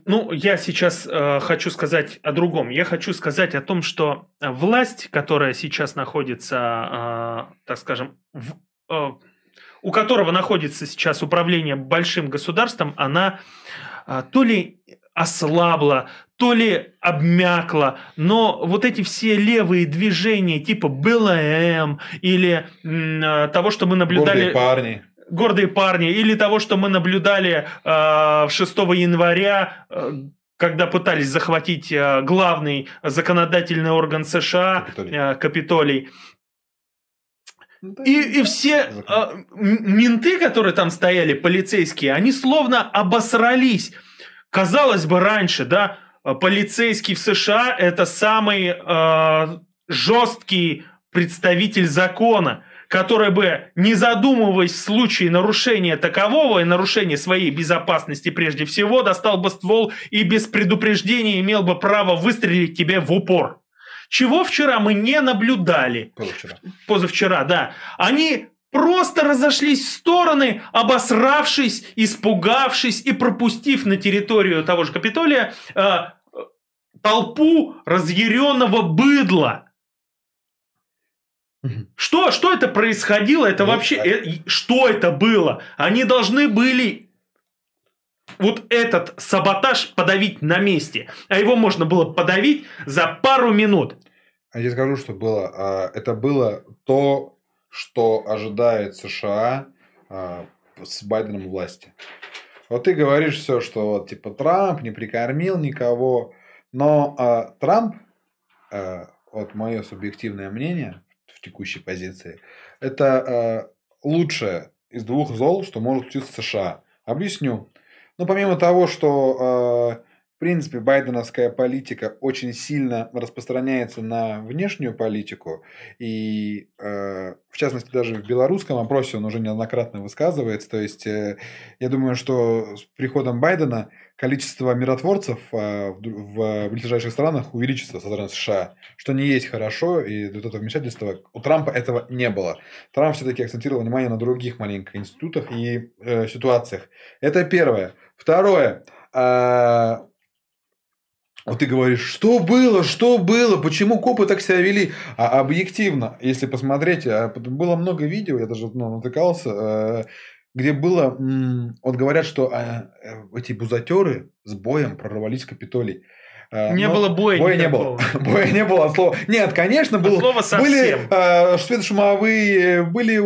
Ну, я сейчас э, хочу сказать о другом. Я хочу сказать о том, что власть, которая сейчас находится, э, так скажем, в- э, у которого находится сейчас управление большим государством, она то ли ослабла, то ли обмякла, но вот эти все левые движения типа БЛМ или э, того, что мы наблюдали... Гордые парни. Гордые парни, или того, что мы наблюдали э, 6 января, э, когда пытались захватить э, главный законодательный орган США, Капитолий. э, Капитолий. И, и все э, менты, которые там стояли, полицейские, они словно обосрались. Казалось бы, раньше, да, полицейский в США это самый э, жесткий представитель закона, который бы, не задумываясь в случае нарушения такового и нарушения своей безопасности прежде всего, достал бы ствол и без предупреждения имел бы право выстрелить тебе в упор. Чего вчера мы не наблюдали Позавчера. позавчера, да, они просто разошлись в стороны, обосравшись, испугавшись и пропустив на территорию того же Капитолия э, толпу разъяренного быдла. Что, что это происходило? Это Ну, вообще... э, что это было? Они должны были... вот этот саботаж подавить на месте. А его можно было подавить за пару минут. А я скажу, что было. А, это было то, что ожидает США а, с Байденом власти. Вот ты говоришь все, что вот, типа Трамп не прикормил никого, но Трамп, а, вот мое субъективное мнение текущей позиции, это а, лучшее из двух зол, что может случиться в США. Объясню. Ну, помимо того, что э, принципе байденовская политика очень сильно распространяется на внешнюю политику, и э, в частности даже в белорусском опросе он уже неоднократно высказывается, то есть э, я думаю, что с приходом Байдена количество миротворцев э, в, в ближайших странах увеличится со стороны США, что не есть хорошо, и вот это вмешательство у Трампа этого не было. Трамп все-таки акцентировал внимание на других маленьких институтах и э, ситуациях. Это первое. Второе. Э, вот ты говоришь, что было, что было, почему копы так себя вели? А объективно, если посмотреть, а, было много видео, я даже ну, натыкался, э, где было, вот говорят, что а, э, эти бузатеры с боем прорвались в Капитолий. А, не было боя, боя не было. боя не было, слова. Нет, конечно, было. Слово совсем. Были э, светошумовые, были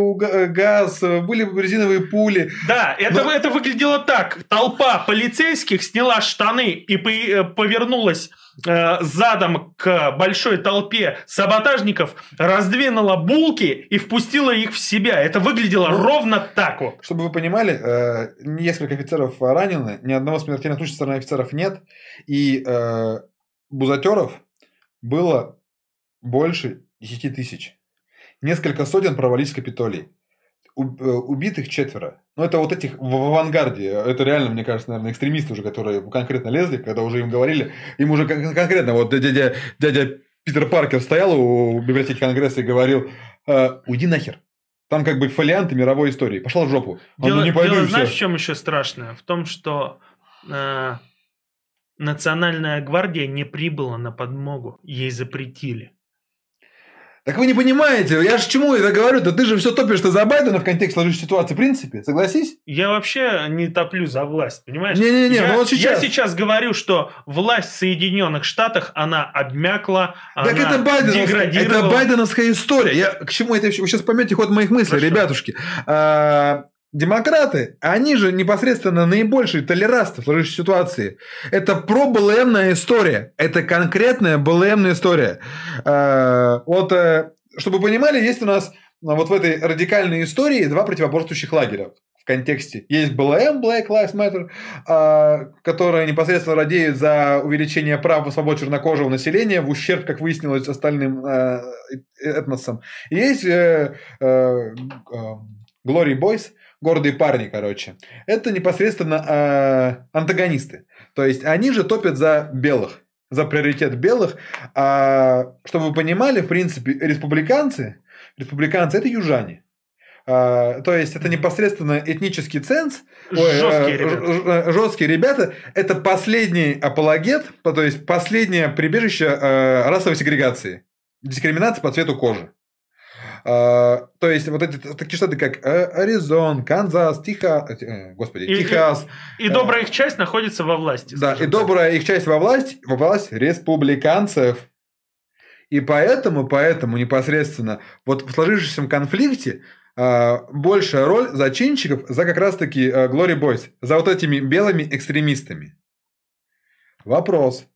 газ, были резиновые пули. Да, это, Но... это выглядело так. Толпа полицейских сняла штаны и э, повернулась э, задом к большой толпе саботажников, раздвинула булки и впустила их в себя. Это выглядело ну, ровно так вот. Чтобы вы понимали, э, несколько офицеров ранены, ни одного смертельного случая стороны офицеров нет. И э, бузатеров было больше 10 тысяч. Несколько сотен провалились в Капитолий. Э, убитых четверо. Ну, это вот этих в авангарде. Это реально, мне кажется, наверное, экстремисты уже, которые конкретно лезли, когда уже им говорили. Им уже конкретно, вот дядя, дядя Питер Паркер стоял у библиотеки Конгресса и говорил, э, уйди нахер. Там как бы фолианты мировой истории. Пошла в жопу. Дело, не дело знаешь, в чем еще страшное? В том, что э, Национальная гвардия не прибыла на подмогу. Ей запретили. Так вы не понимаете, я же чему это говорю? Да ты же все топишь ты за Байдена в контексте сложившейся ситуации, в принципе, согласись? Я вообще не топлю за власть, понимаешь? Не-не-не, я, ну вот сейчас... Я сейчас говорю, что власть в Соединенных Штатах, она обмякла, так она это байденовская, это байденовская история. Я, к чему это? Вы сейчас поймете ход моих мыслей, Про ребятушки. А, Демократы, они же непосредственно наибольшие толерасты в сложившейся ситуации. Это про БЛМная история. Это конкретная БЛМная история. А, вот, э, чтобы вы понимали, есть у нас вот в этой радикальной истории два противоборствующих лагеря в контексте. Есть БЛМ, Black Lives Matter, которая непосредственно радеет за увеличение прав и свобод чернокожего населения в ущерб, как выяснилось, остальным э, этносам. есть э, Glory Boys, гордые парни, короче, это непосредственно э, антагонисты. То есть они же топят за белых, за приоритет белых. А, чтобы вы понимали, в принципе, республиканцы, республиканцы это южане. А, то есть это непосредственно этнический ценз, жесткие, ой, ребята. жесткие ребята. Это последний апологет, то есть последнее прибежище э, расовой сегрегации, дискриминации по цвету кожи. А, то есть вот эти такие штаты, как э, Аризон, Канзас, Техас, э, господи, и, Техас. И, и добрая их часть находится во власти. Да, и так. добрая их часть во власти, во власть республиканцев. И поэтому, поэтому непосредственно вот в сложившемся конфликте э, большая роль зачинщиков за как раз-таки э, Glory Boys, за вот этими белыми экстремистами. Вопрос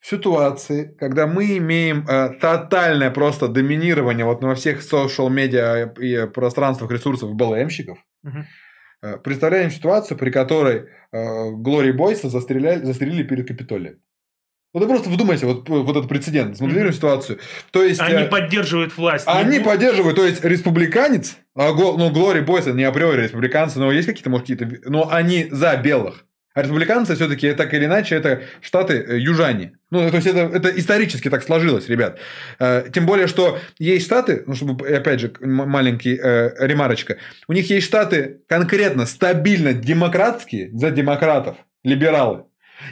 ситуации, когда мы имеем э, тотальное просто доминирование вот во всех social-медиа и пространствах ресурсов БЛМщиков, угу. э, представляем ситуацию, при которой э, Глори Бойса застреляли, застрелили перед Капитолием. Вот вы просто вдумайте, вот, вот этот прецедент, смоделируем mm-hmm. ситуацию. То есть, они э, поддерживают власть. Они не... поддерживают, то есть республиканец, а, ну, Глори Бойса не априори республиканцы, но есть какие-то, может, какие-то, но они за белых. А республиканцы все-таки, так или иначе, это штаты э, южане. Ну, то есть, это, это исторически так сложилось, ребят. Э, тем более, что есть штаты, ну, чтобы, опять же, маленький э, ремарочка, у них есть штаты конкретно стабильно демократские, за демократов, либералы.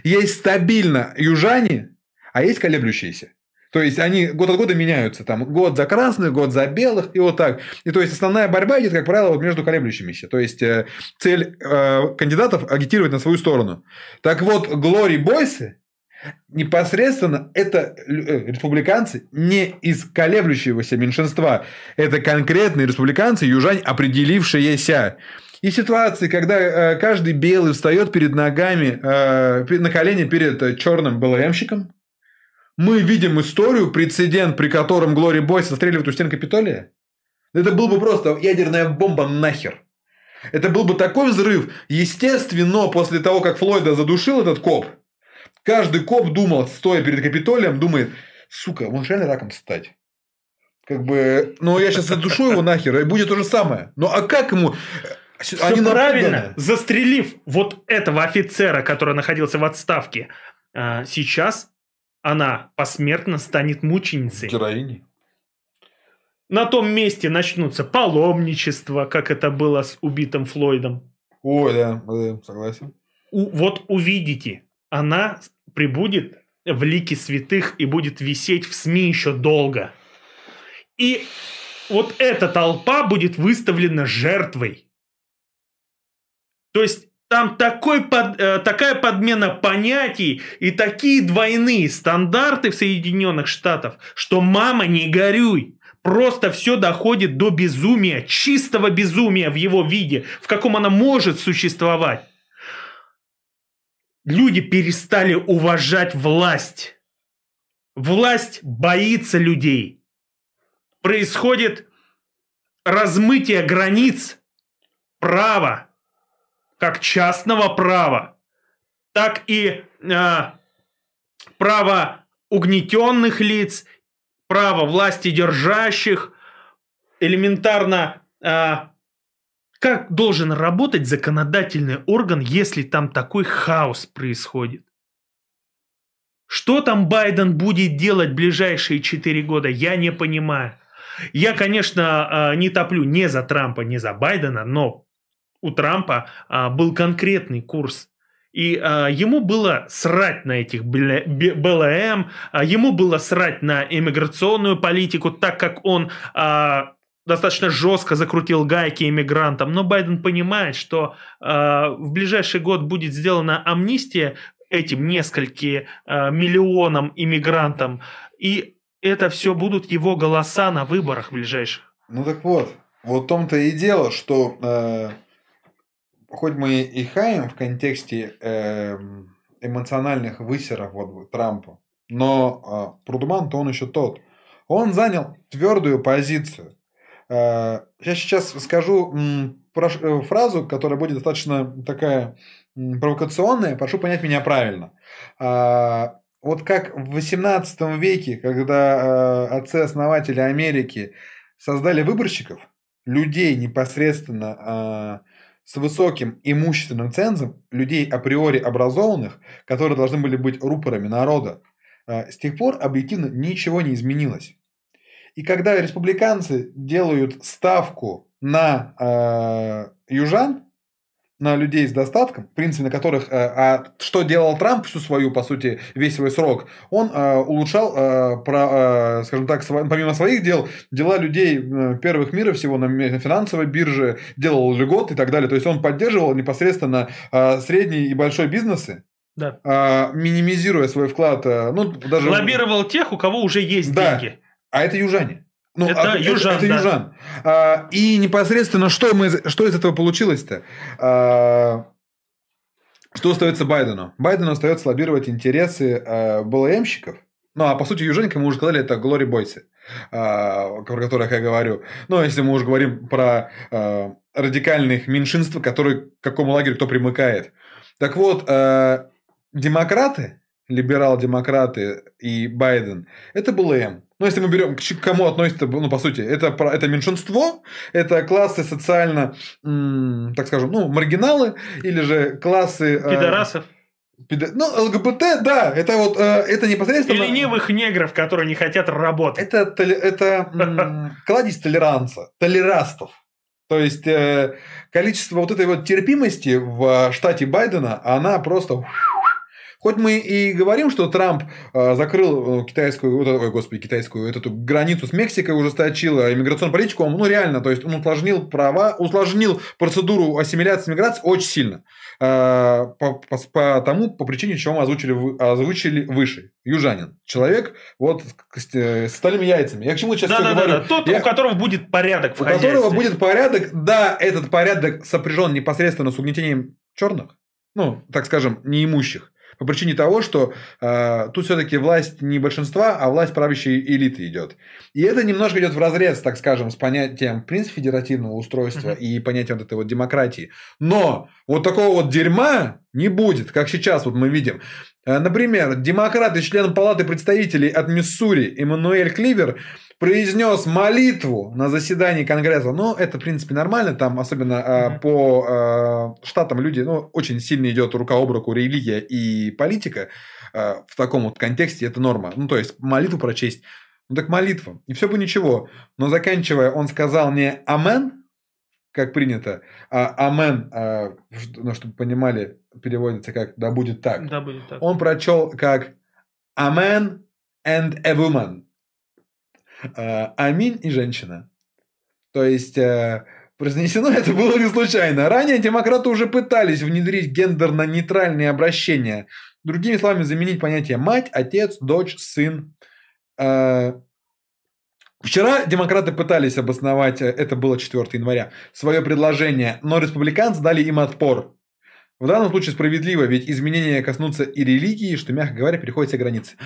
Есть стабильно южане, а есть колеблющиеся. То есть они год от года меняются. Там год за красных, год за белых, и вот так. И то есть основная борьба идет, как правило, вот между колеблющимися. То есть э, цель э, кандидатов агитировать на свою сторону. Так вот, Глори Бойсы непосредственно это э, республиканцы не из колеблющегося меньшинства. Это конкретные республиканцы, южань, определившиеся. И ситуации, когда э, каждый белый встает перед ногами, э, на колени перед э, черным БЛМщиком, мы видим историю, прецедент, при котором Глори Бойс застреливает у стен Капитолия. Это был бы просто ядерная бомба нахер. Это был бы такой взрыв. Естественно, после того, как Флойда задушил этот коп, каждый коп думал, стоя перед Капитолием, думает, сука, он реально раком стать. Как бы, ну я сейчас задушу его нахер, и будет то же самое. Ну а как ему... Все Они правильно, напуганы. застрелив вот этого офицера, который находился в отставке, а, сейчас она посмертно станет мученицей. Героиней. На том месте начнутся паломничества, как это было с убитым Флойдом. Ой, да, да согласен. У, вот увидите, она прибудет в лике святых и будет висеть в СМИ еще долго. И вот эта толпа будет выставлена жертвой. То есть там такой под, э, такая подмена понятий и такие двойные стандарты в Соединенных Штатах, что мама не горюй. Просто все доходит до безумия, чистого безумия в его виде, в каком она может существовать. Люди перестали уважать власть. Власть боится людей. Происходит размытие границ права как частного права, так и э, права угнетенных лиц, право власти держащих, элементарно, э, как должен работать законодательный орган, если там такой хаос происходит. Что там Байден будет делать ближайшие 4 года, я не понимаю. Я, конечно, не топлю ни за Трампа, ни за Байдена, но у Трампа а, был конкретный курс. И а, ему было срать на этих БЛМ, а, ему было срать на иммиграционную политику, так как он а, достаточно жестко закрутил гайки иммигрантам. Но Байден понимает, что а, в ближайший год будет сделана амнистия этим нескольким а, миллионам иммигрантам. И это все будут его голоса на выборах ближайших. Ну так вот, вот в том-то и дело, что э, хоть мы и хаем в контексте э, эмоциональных высеров вот Трампа, но э, Прудуман-то он еще тот. Он занял твердую позицию. Э, я сейчас скажу э, фразу, которая будет достаточно такая провокационная, прошу понять меня правильно. Э, вот как в 18 веке, когда э, отцы-основатели Америки создали выборщиков, людей непосредственно с высоким имущественным цензом людей априори образованных, которые должны были быть рупорами народа. А, с тех пор объективно ничего не изменилось. И когда республиканцы делают ставку на э, южан, на людей с достатком, в принципе, на которых, э, а что делал Трамп всю свою, по сути, весь свой срок, он э, улучшал, э, про, э, скажем так, сво, помимо своих дел, дела людей э, первых мира всего на, на финансовой бирже, делал льгот и так далее. То есть он поддерживал непосредственно э, средние и большой бизнесы, да. э, минимизируя свой вклад. Э, ну, даже... Лоббировал тех, у кого уже есть да. деньги. А это южане. Ну, это а, южан. Это, это да. южан. А, и непосредственно что, мы, что из этого получилось-то? А, что остается Байдену? Байдену остается лоббировать интересы а, БЛМщиков. Ну, а по сути, южане, как мы уже сказали, это Глори Бойсы, а, про которых я говорю. Ну, если мы уже говорим про а, радикальных меньшинств, которые к какому лагерю кто примыкает. Так вот, а, демократы, либерал-демократы и Байден, это БЛМ. Ну, если мы берем, к кому относится, ну, по сути, это, это меньшинство, это классы социально, так скажем, ну, маргиналы, или же классы... Э, Пидорасов. Пидо... Ну, ЛГБТ, да, это вот, э, это непосредственно... И ленивых негров, которые не хотят работать. Это, это кладезь толеранца, толерастов. То есть, э, количество вот этой вот терпимости в штате Байдена, она просто хоть мы и говорим, что Трамп э, закрыл китайскую, ой, господи, китайскую, эту границу с Мексикой, ужесточил иммиграционную политику, он, ну, реально, то есть он усложнил права, усложнил процедуру ассимиляции миграции очень сильно. По, по, по тому, по причине, чего мы озвучили, озвучили выше. Южанин. Человек вот с, с стальными яйцами. Я к чему сейчас да, да, говорю? Да, да. Тот, Я... у которого будет порядок в У хозяйстве. которого будет порядок, да, этот порядок сопряжен непосредственно с угнетением черных, ну, так скажем, неимущих. По причине того, что э, тут все-таки власть не большинства, а власть правящей элиты идет. И это немножко идет в разрез, так скажем, с понятием, в принципе, федеративного устройства uh-huh. и понятием вот этой вот демократии. Но вот такого вот дерьма не будет, как сейчас вот мы видим. Э, например, демократ и член Палаты представителей от Миссури Эммануэль Кливер произнес молитву на заседании Конгресса. Ну, это, в принципе, нормально. Там, особенно mm-hmm. по э, штатам, люди, ну, очень сильно идет рука об руку религия и политика. Э, в таком вот контексте это норма. Ну, то есть, молитву прочесть. Ну, так молитва. И все бы ничего. Но заканчивая, он сказал не «Амен», как принято, а «Амен», э, ну, чтобы понимали, переводится как «Да будет так». Да будет так. Он прочел как «Amen and a woman». Аминь и женщина. То есть э, произнесено это было не случайно. Ранее демократы уже пытались внедрить гендерно-нейтральные обращения. Другими словами, заменить понятие мать, отец, дочь, сын. Э, вчера демократы пытались обосновать, это было 4 января, свое предложение, но республиканцы дали им отпор. В данном случае справедливо, ведь изменения коснутся и религии, что, мягко говоря, переходят все границы.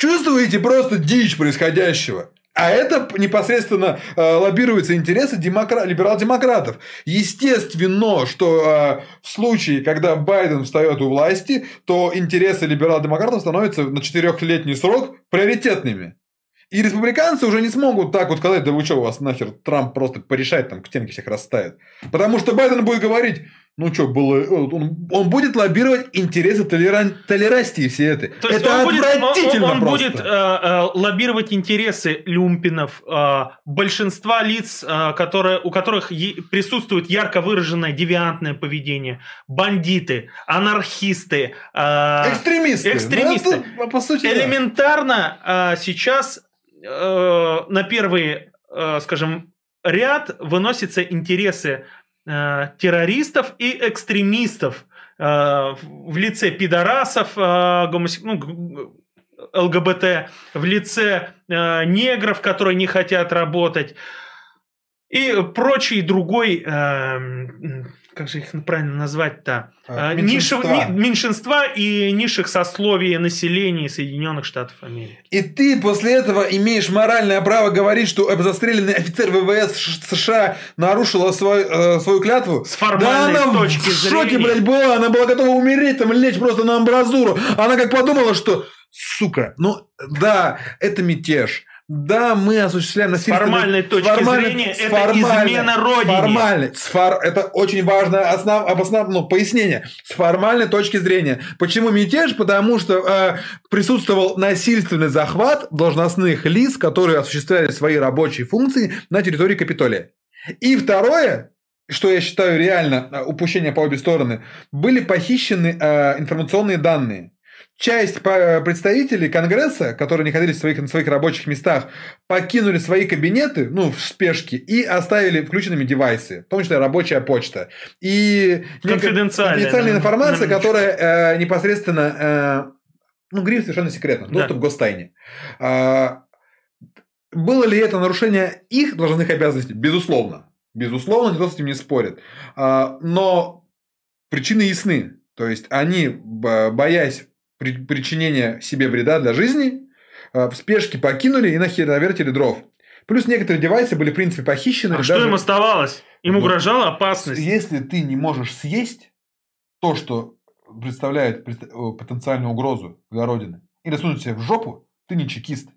Чувствуете просто дичь происходящего? А это непосредственно э, лоббируются интересы демокра... либерал-демократов. Естественно, что э, в случае, когда Байден встает у власти, то интересы либерал-демократов становятся на четырехлетний срок приоритетными. И республиканцы уже не смогут так вот сказать, да вы что, у вас нахер Трамп просто порешает, там к стенке всех расставит. Потому что Байден будет говорить, ну что, было, э, он, он будет лоббировать интересы толеран, толерастии все это. То есть это он отвратительно будет, он, он просто. будет э, э, лоббировать интересы люмпинов, э, большинства лиц, э, которые, у которых е- присутствует ярко выраженное девиантное поведение, бандиты, анархисты, э, экстремисты. экстремисты. Ну, это, по сути, Элементарно э, сейчас на первый, э, скажем, ряд выносятся интересы Э, террористов и экстремистов э, в лице пидорасов, э, гомосек... ну, ЛГБТ, в лице негров, которые не хотят работать, и прочий другой как же их правильно назвать-то? А, меньшинства. Ниш, меньшинства и низших сословий населения Соединенных Штатов Америки. И ты после этого имеешь моральное право говорить, что застреленный офицер ВВС США нарушила свой, э, свою клятву? С формальной да она точки в зрения. шоке, блядь, была. Она была готова умереть, там, лечь просто на амбразуру. Она как подумала, что, сука, ну, да, это мятеж. Да, мы осуществляем насильственное... С формальной точки формальной, зрения, это измена Родине. Формально. С фор... Это очень важное основ... обоснов... ну, пояснение. С формальной точки зрения. Почему мятеж? Потому что э, присутствовал насильственный захват должностных лиц, которые осуществляли свои рабочие функции на территории Капитолия. И второе, что я считаю реально э, упущение по обе стороны, были похищены э, информационные данные часть представителей Конгресса, которые находились в своих, на своих рабочих местах, покинули свои кабинеты, ну, в спешке, и оставили включенными девайсы, в том числе рабочая почта. И конфиденциальная, конфиденциальная информация, на которая э, непосредственно, э, ну, гриф совершенно секретно, доступ да. к гостайне. А, было ли это нарушение их должностных обязанностей? Безусловно. Безусловно, никто с этим не спорит. А, но причины ясны. То есть они, боясь причинения себе вреда для жизни, э, в спешке покинули и навертили дров. Плюс некоторые девайсы были, в принципе, похищены. А даже... что им оставалось? Им ну, угрожала опасность. Если ты не можешь съесть то, что представляет потенциальную угрозу для Родины, или сунуть себе в жопу, ты не чекист.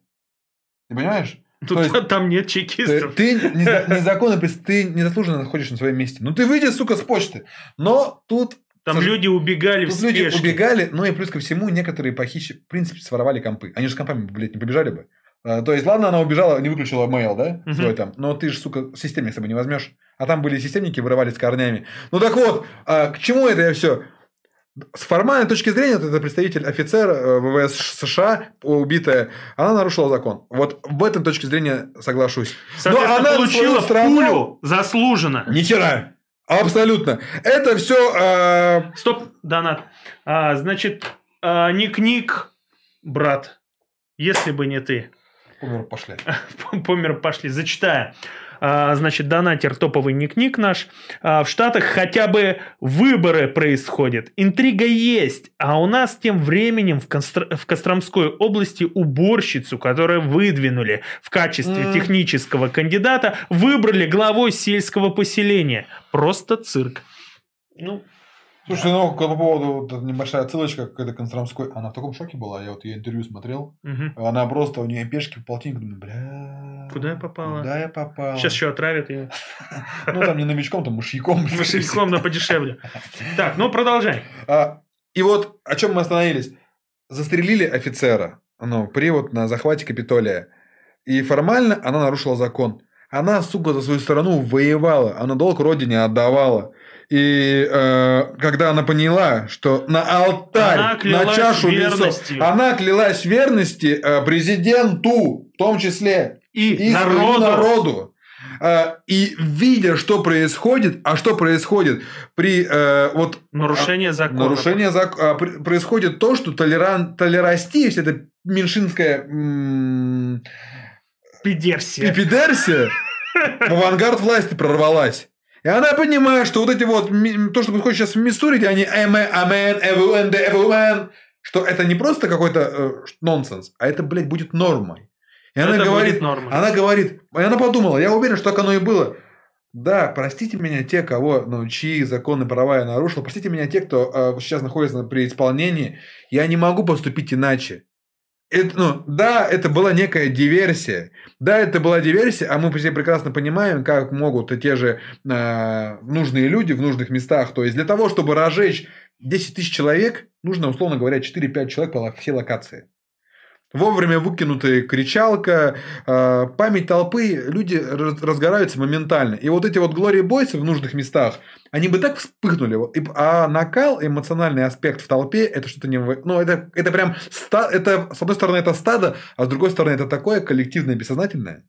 Ты понимаешь? Тут есть, там нет чекистов. Ты, ты незаконно, ты незаслуженно находишься на своем месте. Ну ты выйди, сука, с почты. Но тут там Слушай, люди убегали тут в спешке. люди убегали, ну и плюс ко всему некоторые похищи, в принципе, своровали компы. Они же с компами, блядь, не побежали бы. А, то есть, ладно, она убежала, не выключила mail, да, угу. свой там, но ты же, сука, системник с собой не возьмешь. А там были системники, вырывались корнями. Ну так вот, а, к чему это я все? с формальной точки зрения, вот это представитель офицер э, ВВС США, убитая, она нарушила закон. Вот в этом точке зрения соглашусь. Но она получила страну... пулю заслуженно. Ни хера. Абсолютно. Это все... Э... Стоп, Донат. А, значит, а, ник-ник, брат, если бы не ты. Помер пошли. Помер пошли. Зачитаю. А, значит, донатер топовый ник-ник наш. А, в Штатах хотя бы выборы происходят. Интрига есть. А у нас тем временем в, Костр... в Костромской области уборщицу, которую выдвинули в качестве mm. технического кандидата, выбрали главой сельского поселения. Просто цирк. Ну, Слушай, ну по поводу вот, небольшая отсылочка к этой Костромской, она в таком шоке была, я вот ее интервью смотрел, угу. она просто, у нее пешки в полтинник, думаю, бля... Куда я попала? Куда я попала? Сейчас еще отравят ее. Ну, там не новичком, там мышьяком. Мышьяком, но подешевле. Так, ну, продолжай. А, и вот о чем мы остановились. Застрелили офицера, ну, при вот на захвате Капитолия. И формально она нарушила закон. Она, сука, за свою страну воевала, она долг родине отдавала. И э, когда она поняла, что на алтарь, на чашу весов, она клялась верности э, президенту, в том числе и, и народу. народу. Э, и видя, что происходит, а что происходит при э, вот нарушение а, закона, нарушение зак, а, происходит то, что толеран, толерастия, если это меньшинская м- пидерсия, пидерсия в авангард власти прорвалась. И она понимает, что вот эти вот, то, что происходит сейчас в Миссури, где они амен, амен, эвуэн, эвуэн, что это не просто какой-то э, нонсенс, а это, блядь, будет нормой. И она это говорит, она говорит, и она подумала, я уверен, что так оно и было. Да, простите меня те, кого, ну, чьи законы права я нарушил, простите меня те, кто э, сейчас находится при исполнении, я не могу поступить иначе это, ну, да, это была некая диверсия. Да, это была диверсия, а мы все прекрасно понимаем, как могут те же э, нужные люди в нужных местах. То есть, для того, чтобы разжечь 10 тысяч человек, нужно, условно говоря, 4-5 человек по всей локации. Вовремя выкинутая кричалка, э, память толпы, люди разгораются моментально. И вот эти вот глории бойсы в нужных местах, они бы так вспыхнули. А накал, эмоциональный аспект в толпе, это что-то не... Ну, это, это прям... Это, с одной стороны, это стадо, а с другой стороны, это такое коллективное бессознательное.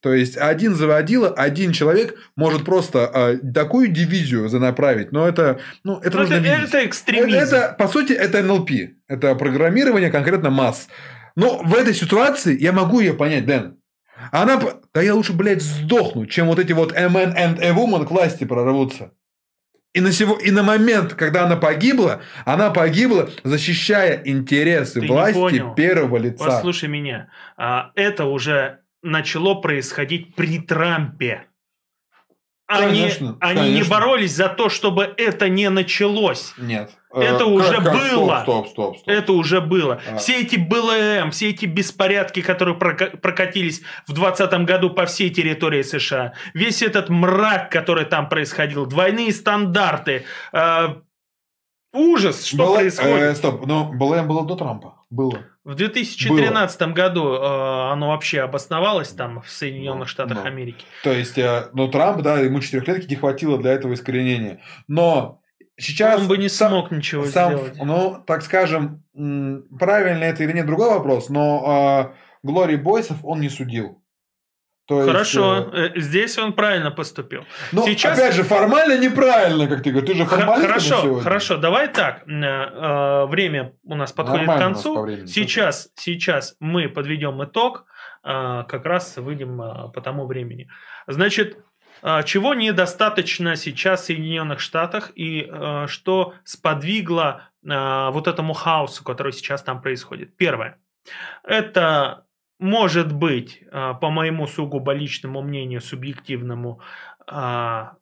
То есть один заводила, один человек может просто э, такую дивизию занаправить, но это, ну, это но нужно это, видеть. Это экстремизм. Это, это, по сути, это НЛП. Это программирование конкретно масс. Но в этой ситуации я могу ее понять, Дэн. Она... Да я лучше, блядь, сдохну, чем вот эти вот MN and a woman к власти прорвутся. И на, сего, и на момент, когда она погибла, она погибла, защищая интересы Ты власти первого лица. Послушай меня. А, это уже начало происходить при Трампе. Они, конечно, они конечно. не боролись за то, чтобы это не началось. Нет. Это э, уже как? было. Стоп, стоп, стоп, стоп. Это уже было. А. Все эти БЛМ, все эти беспорядки, которые прокатились в 2020 году по всей территории США, весь этот мрак, который там происходил, двойные стандарты, э, ужас, что было, происходит. Э, стоп, но БЛМ было до Трампа. Было. В 2013 Было. году э, оно вообще обосновалось там в Соединенных ну, Штатах ну. Америки. То есть, э, ну, Трамп, да, ему четырехлетки не хватило для этого искоренения. Но сейчас... Он бы не сам, смог ничего сам, сделать. Ну, так скажем, правильно это или нет, другой вопрос, но э, Глори Бойсов он не судил. То Хорошо, есть, э, здесь он правильно поступил. Ну, Сейчас... опять же, формально неправильно, как ты говоришь. Ты же формально Хорошо, хорошо, давай так. Э, э, время у нас подходит Нормально к концу. Времени, сейчас, сейчас мы подведем итог, как раз выйдем по тому времени. Значит, чего недостаточно сейчас в Соединенных Штатах и что сподвигло вот этому хаосу, который сейчас там происходит? Первое. Это может быть, а, по моему сугубо личному мнению, субъективному, а,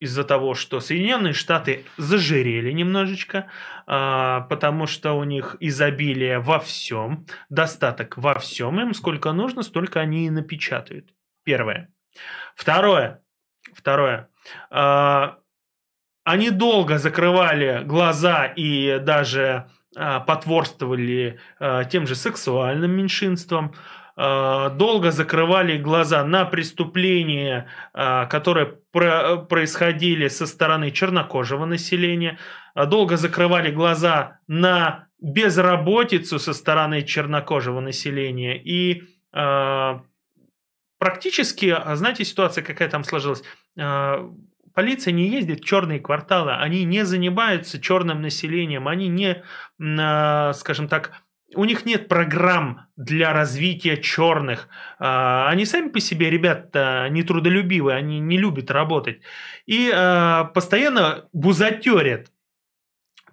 из-за того, что Соединенные Штаты зажирели немножечко, а, потому что у них изобилие во всем, достаток во всем, им сколько нужно, столько они и напечатают. Первое. Второе. Второе. Они долго закрывали глаза и даже потворствовали а, тем же сексуальным меньшинствам, э, долго закрывали глаза на преступления, которые про, происходили со стороны чернокожего населения, долго закрывали глаза на безработицу со стороны чернокожего населения и практически, знаете, ситуация какая там сложилась. Полиция не ездит в черные кварталы, они не занимаются черным населением, они не, э, скажем так, у них нет программ для развития черных. Э, они сами по себе, ребята, нетрудолюбивые, они не любят работать. И э, постоянно бузатерят.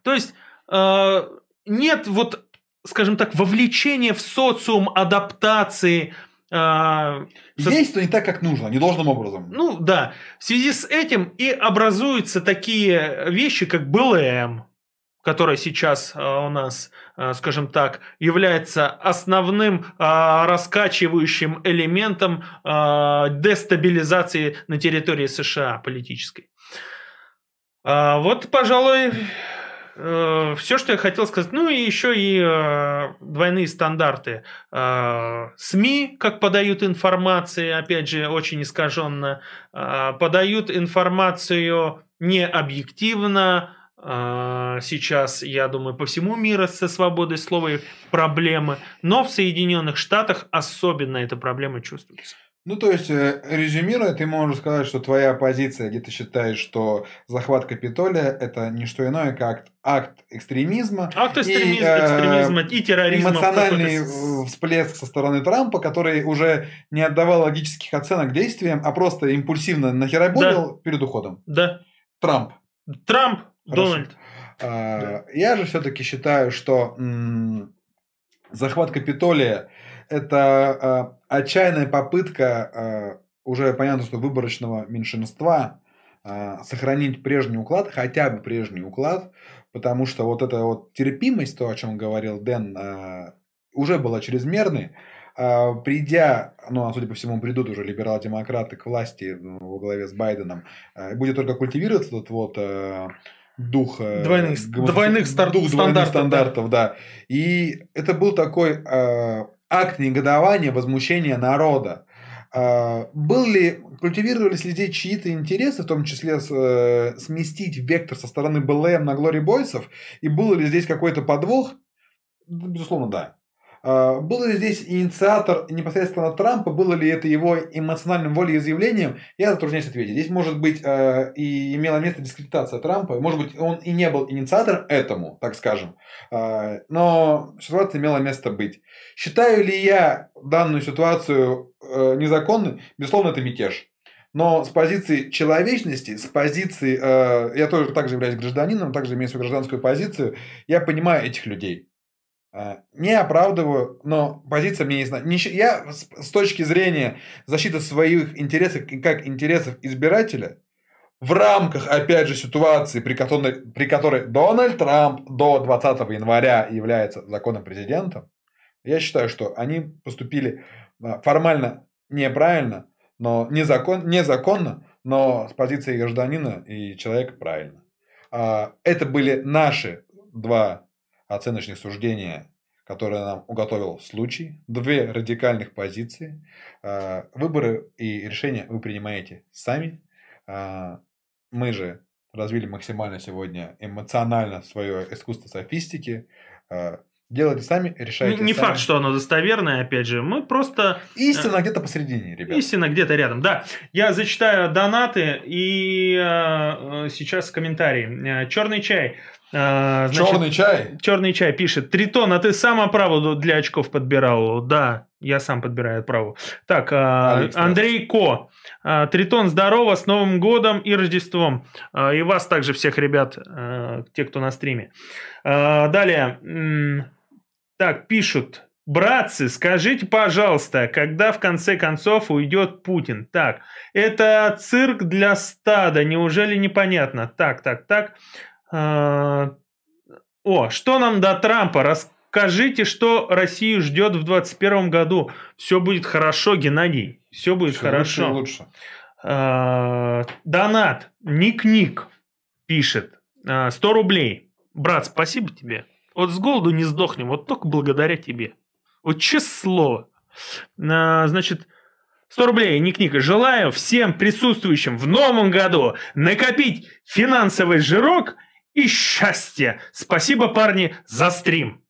То есть нет вот, скажем так, вовлечения в социум, адаптации. Э, Здесь то не так, как нужно, не должным образом. Ну да. В связи с этим и образуются такие вещи, как БЛМ, которая сейчас э, у нас, э, скажем так, является основным э, раскачивающим элементом дестабилизации на территории США политической. Вот, пожалуй, все, что я хотел сказать. Ну и еще и двойные стандарты. СМИ, как подают информацию, опять же, очень искаженно, подают информацию не объективно, а, сейчас, я думаю, по всему миру со свободой слова проблемы, но в Соединенных Штатах особенно эта проблема чувствуется. Ну, то есть, э, резюмируя, ты можешь сказать, что твоя позиция, где ты считаешь, что захват Капитолия – это не что иное, как акт экстремизма. Акт экстремизма, и, экстремизма и терроризма. Эмоциональный всплеск со стороны Трампа, который уже не отдавал логических оценок действиям, а просто импульсивно нахераболил да. перед уходом. Да. Трамп. Трамп Дональд. А, я же все-таки считаю, что захват Капитолия это а, отчаянная попытка а, уже понятно, что выборочного меньшинства сохранить прежний уклад, хотя бы прежний уклад, потому что вот эта вот терпимость, то, о чем говорил Дэн, уже была чрезмерной. Придя, ну, судя по всему, придут уже либерал-демократы к власти ну, во главе с Байденом, будет только культивироваться этот вот дух двойных, двойных, стар- дух двойных стандартов, да. да. И это был такой э, акт негодования, возмущения народа. Э, был ли, культивировались ли здесь чьи-то интересы, в том числе э, сместить вектор со стороны БЛМ на Глори Бойсов, и был ли здесь какой-то подвох? Безусловно, да. А, был ли здесь инициатор непосредственно Трампа, было ли это его эмоциональным волеизъявлением, я затрудняюсь ответить. Здесь может быть а, и имела место дискредитация Трампа, может быть он и не был инициатором этому, так скажем, а, но ситуация имела место быть. Считаю ли я данную ситуацию незаконной? Безусловно, это мятеж. Но с позиции человечности, с позиции... я тоже также являюсь гражданином, также имею свою гражданскую позицию. Я понимаю этих людей. А, не оправдываю, но позиция мне не знаю. Я с точки зрения защиты своих интересов, как интересов избирателя, в рамках, опять же, ситуации, при которой, при которой Дональд Трамп до 20 января является законным президентом, я считаю, что они поступили а, формально неправильно, но незакон, незаконно, но с позиции гражданина и человека правильно. А, это были наши два оценочных суждения, которые нам уготовил случай, две радикальных позиции. А, выборы и решения вы принимаете сами. А, мы же развили максимально сегодня эмоционально свое искусство софистики. А, делайте сами, решайте Не сами. факт, что оно достоверное, опять же. Мы просто... Истина э, где-то посередине, ребят. Истина где-то рядом, да. Я зачитаю донаты и э, сейчас комментарии. Э, Черный чай. А, значит, черный чай. Черный чай пишет. Тритон, а ты сам оправу для очков подбирал? Да, я сам подбираю оправу. Так, а, Андрей Ко. А, Тритон, здорово, с Новым годом и Рождеством. И вас также всех, ребят, те, кто на стриме. Далее. Так, пишут. Братцы, скажите, пожалуйста, когда в конце концов уйдет Путин? Так, это цирк для стада, неужели непонятно? Так, так, так. А, о, что нам до Трампа? Расскажите, что Россию ждет в 2021 году. Все будет хорошо, Геннадий. Все будет Все хорошо. Лучше, лучше. А, донат. Ник-Ник пишет. 100 а, рублей. Брат, спасибо тебе. Вот с голоду не сдохнем, вот только благодаря тебе. Вот честное слово. Значит, 100 рублей, ник Ника. Желаю всем присутствующим в новом году накопить финансовый жирок и счастье. Спасибо, парни, за стрим.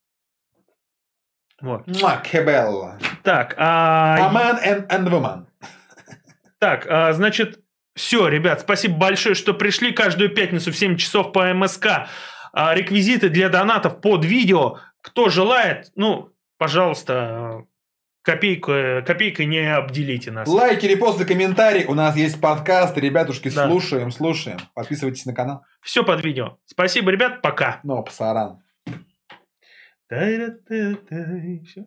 Вот. Макебелла. Так, а... A man and, and woman. Так, а, значит, все, ребят, спасибо большое, что пришли каждую пятницу в 7 часов по МСК. А, реквизиты для донатов под видео. Кто желает, ну, пожалуйста, копейку, копейкой не обделите нас. Лайки, репосты, комментарии. У нас есть подкаст. Ребятушки, да. слушаем, слушаем. Подписывайтесь на канал. Все под видео. Спасибо, ребят, пока. Ну, пасаран. Все.